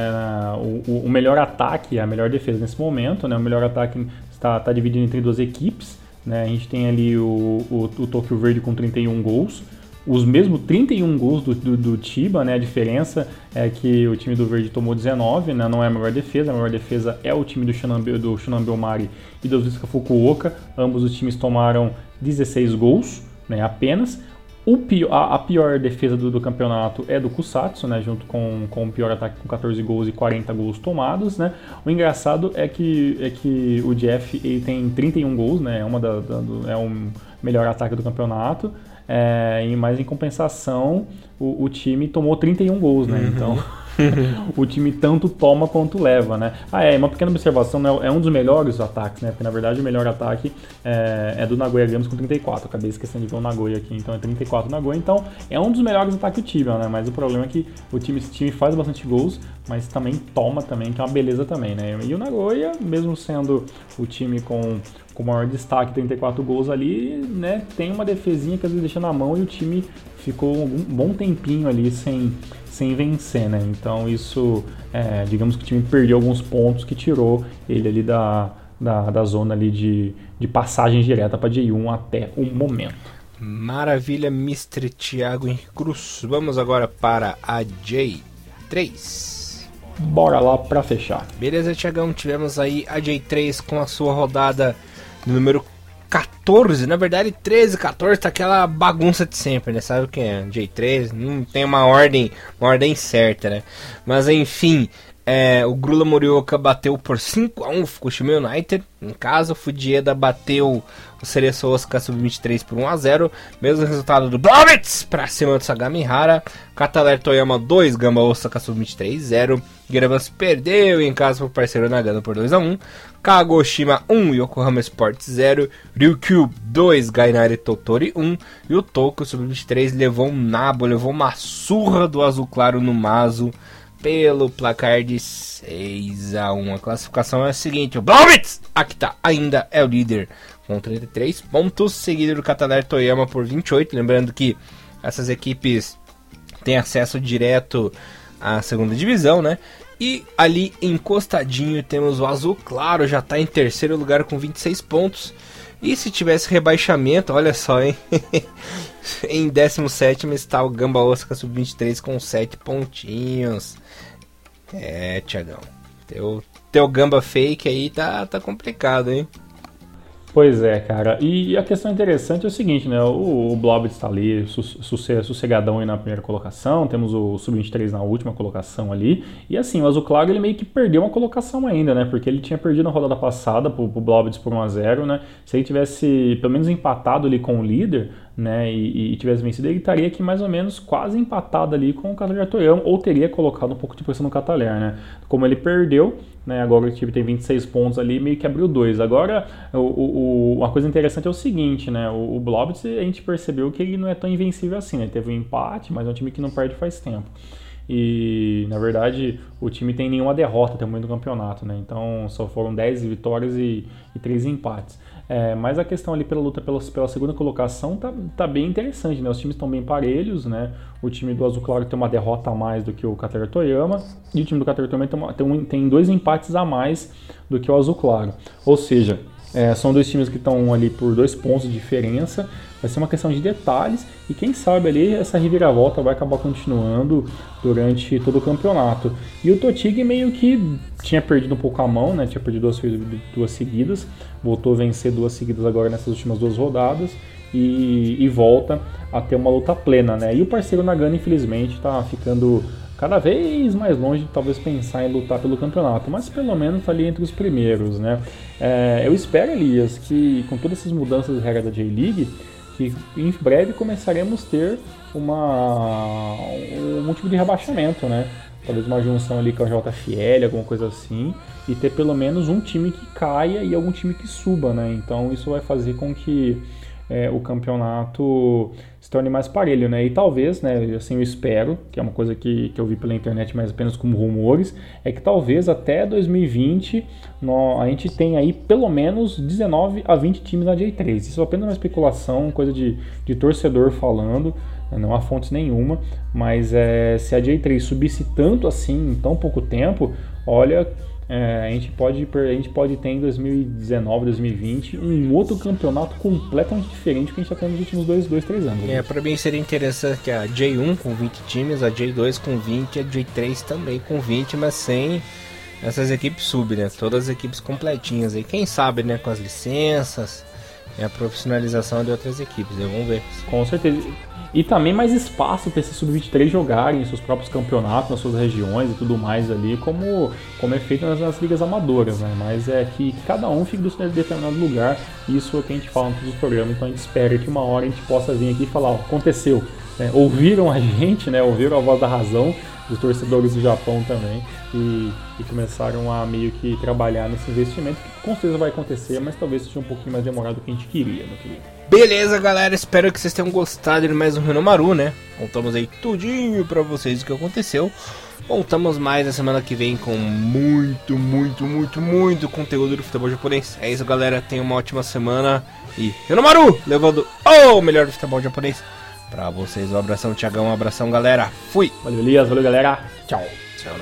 o, o, melhor ataque a melhor defesa nesse momento, né, o melhor ataque está, está dividido entre duas equipes, né, a gente tem ali o, o, o Tokyo Verde com 31 gols, os mesmos 31 gols do, do, do, Tiba, né? A diferença é que o time do Verde tomou 19, né? Não é a melhor defesa, a melhor defesa é o time do Shunambe, do Shunambe Omari e do Visca Fukuoka. Ambos os times tomaram 16 gols, né? Apenas. O pior, a, a, pior defesa do, do, campeonato é do Kusatsu, né? Junto com, com o pior ataque com 14 gols e 40 gols tomados, né? O engraçado é que, é que o Jeff ele tem 31 gols, né? É, uma da, da do, é o melhor ataque do campeonato. É, mas em compensação, o, o, time tomou 31 gols, né? Uhum. Então, o time tanto toma quanto leva, né? Ah, é, uma pequena observação, né? é um dos melhores ataques, né? Porque na verdade o melhor ataque é, é do Nagoya Games com 34. acabei esquecendo de ver o Nagoya aqui, então é 34 Nagoya. Então, é um dos melhores ataques do time, né? Mas o problema é que o time, esse time faz bastante gols, mas também toma também, que é uma beleza também, né? E o Nagoya, mesmo sendo o time com com o maior destaque, 34 gols ali, né? Tem uma defesinha que às vezes deixa na mão e o time ficou um bom tempinho ali sem, sem vencer, né? Então isso, é, digamos que o time perdeu alguns pontos que tirou ele ali da, da, da zona ali de, de passagem direta para J1 até o momento. Maravilha, Mr. Thiago Henrique Cruz. Vamos agora para a J3. Bora lá para fechar. Beleza, Thiagão. Tivemos aí a J3 com a sua rodada do número 14, na verdade 13, 14, tá aquela bagunça de sempre, né? Sabe o que é? J3, não tem uma ordem, uma ordem certa, né? Mas enfim, é, o Grula Morioka bateu por 5 a 1 o Fukushima United. Em casa, o Fujieda bateu o Cereço Osaka Sub-23 por 1 a 0 Mesmo resultado do Blobitz para cima do Sagamihara. Kataler Toyama 2, Gamba Osaka Sub-23 0. Girabans perdeu em casa para o parceiro Nagano por 2 a 1 Kagoshima 1, Yokohama Sports 0. Ryukyu 2, Gainari Totori 1. E o Tokyo Sub-23 levou um nabo, levou uma surra do Azul Claro no Mazo pelo placar de 6 a 1. A classificação é a seguinte: o Blobitz aqui tá, ainda é o líder com 33 pontos, seguido do Katanar Toyama por 28. Lembrando que essas equipes têm acesso direto à segunda divisão, né? E ali encostadinho temos o Azul Claro, já está em terceiro lugar com 26 pontos. E se tivesse rebaixamento, olha só, hein? em 17 está o Gamba Osaka Sub-23 com 7 pontinhos. É, Tiagão. Teu, teu gamba fake aí tá, tá complicado, hein? Pois é, cara. E a questão interessante é o seguinte, né? O, o Blob está ali sossegadão aí na primeira colocação, temos o Sub-23 na última colocação ali. E assim, o Azul Claro ele meio que perdeu uma colocação ainda, né? Porque ele tinha perdido na rodada passada pro, pro Blobits por 1x0, né? Se ele tivesse pelo menos empatado ali com o líder, né, e, e, tivesse vencido, ele estaria aqui mais ou menos quase empatado ali com o Cataler Toyama, ou teria colocado um pouco de pressão no Cataler, né? Como ele perdeu, né, agora o time tem 26 pontos ali, meio que abriu dois. Agora, o, o, uma coisa interessante é o seguinte, né, o, o Blobitz, a gente percebeu que ele não é tão invencível assim, né? Teve um empate, mas é um time que não perde faz tempo. E, na verdade, o time tem nenhuma derrota até o momento do campeonato, né? Então, só foram 10 vitórias e, e 3 empates. É, mas a questão ali pela luta pela, pela segunda colocação tá, tá bem interessante, né? Os times estão bem parelhos, né? O time do Azul Claro tem uma derrota a mais do que o Katara Toyama e o time do Katara Toyama tem, uma, tem, um, tem dois empates a mais do que o Azul Claro. Ou seja, é, são dois times que estão ali por dois pontos de diferença. Vai ser uma questão de detalhes e quem sabe ali essa reviravolta vai acabar continuando durante todo o campeonato. E o Totig meio que tinha perdido um pouco a mão, né? Tinha perdido duas, duas seguidas, voltou a vencer duas seguidas agora nessas últimas duas rodadas. E, e volta a ter uma luta plena, né? E o parceiro Nagano, infelizmente, está ficando cada vez mais longe de talvez pensar em lutar pelo campeonato, mas pelo menos tá ali entre os primeiros, né? É, eu espero, Elias, que com todas essas mudanças de regra da J-League, que em breve começaremos a ter uma, um tipo de rebaixamento, né? Talvez uma junção ali com a JFL, alguma coisa assim, e ter pelo menos um time que caia e algum time que suba, né? Então isso vai fazer com que é, o campeonato se torne mais parelho, né? E talvez, né, assim eu espero, que é uma coisa que, que eu vi pela internet, mas apenas como rumores, é que talvez até 2020 no, a gente tenha aí pelo menos 19 a 20 times na J3. Isso é apenas uma especulação, coisa de, de torcedor falando, né? não há fontes nenhuma, mas é, se a J3 subisse tanto assim em tão pouco tempo, olha é, a, gente pode, a gente pode ter em 2019, 2020 um outro campeonato completamente diferente do que a gente está tendo nos últimos dois, dois três anos. É, para mim seria interessante a J1 com 20 times, a J2 com 20 e a J3 também com 20, mas sem essas equipes sub, né? Todas as equipes completinhas aí. Quem sabe, né? Com as licenças e a profissionalização de outras equipes, né? Vamos ver. Com certeza. E também mais espaço para esses sub-23 jogarem seus próprios campeonatos nas suas regiões e tudo mais ali, como, como é feito nas, nas ligas amadoras, né? Mas é que cada um fica em determinado lugar, isso é o que a gente fala em todos os programas, então a gente espera que uma hora a gente possa vir aqui e falar, ó, aconteceu. É, ouviram a gente, né? Ouviram a voz da razão dos torcedores do Japão também e, e, começaram a meio que trabalhar nesse investimento que com certeza vai acontecer, mas talvez seja um pouquinho mais demorado do que a gente queria, meu querido. Beleza, galera, espero que vocês tenham gostado de mais um Renomaru, né? Contamos aí tudinho pra vocês o que aconteceu. Voltamos mais na semana que vem com muito, muito, muito, muito conteúdo do futebol japonês. É isso, galera. Tenha uma ótima semana. E Renomaru, levando o melhor do futebol japonês pra vocês. Um abração, Tiagão. Um abração, galera. Fui. Valeu, Elias. Valeu, galera. Tchau. Tchau,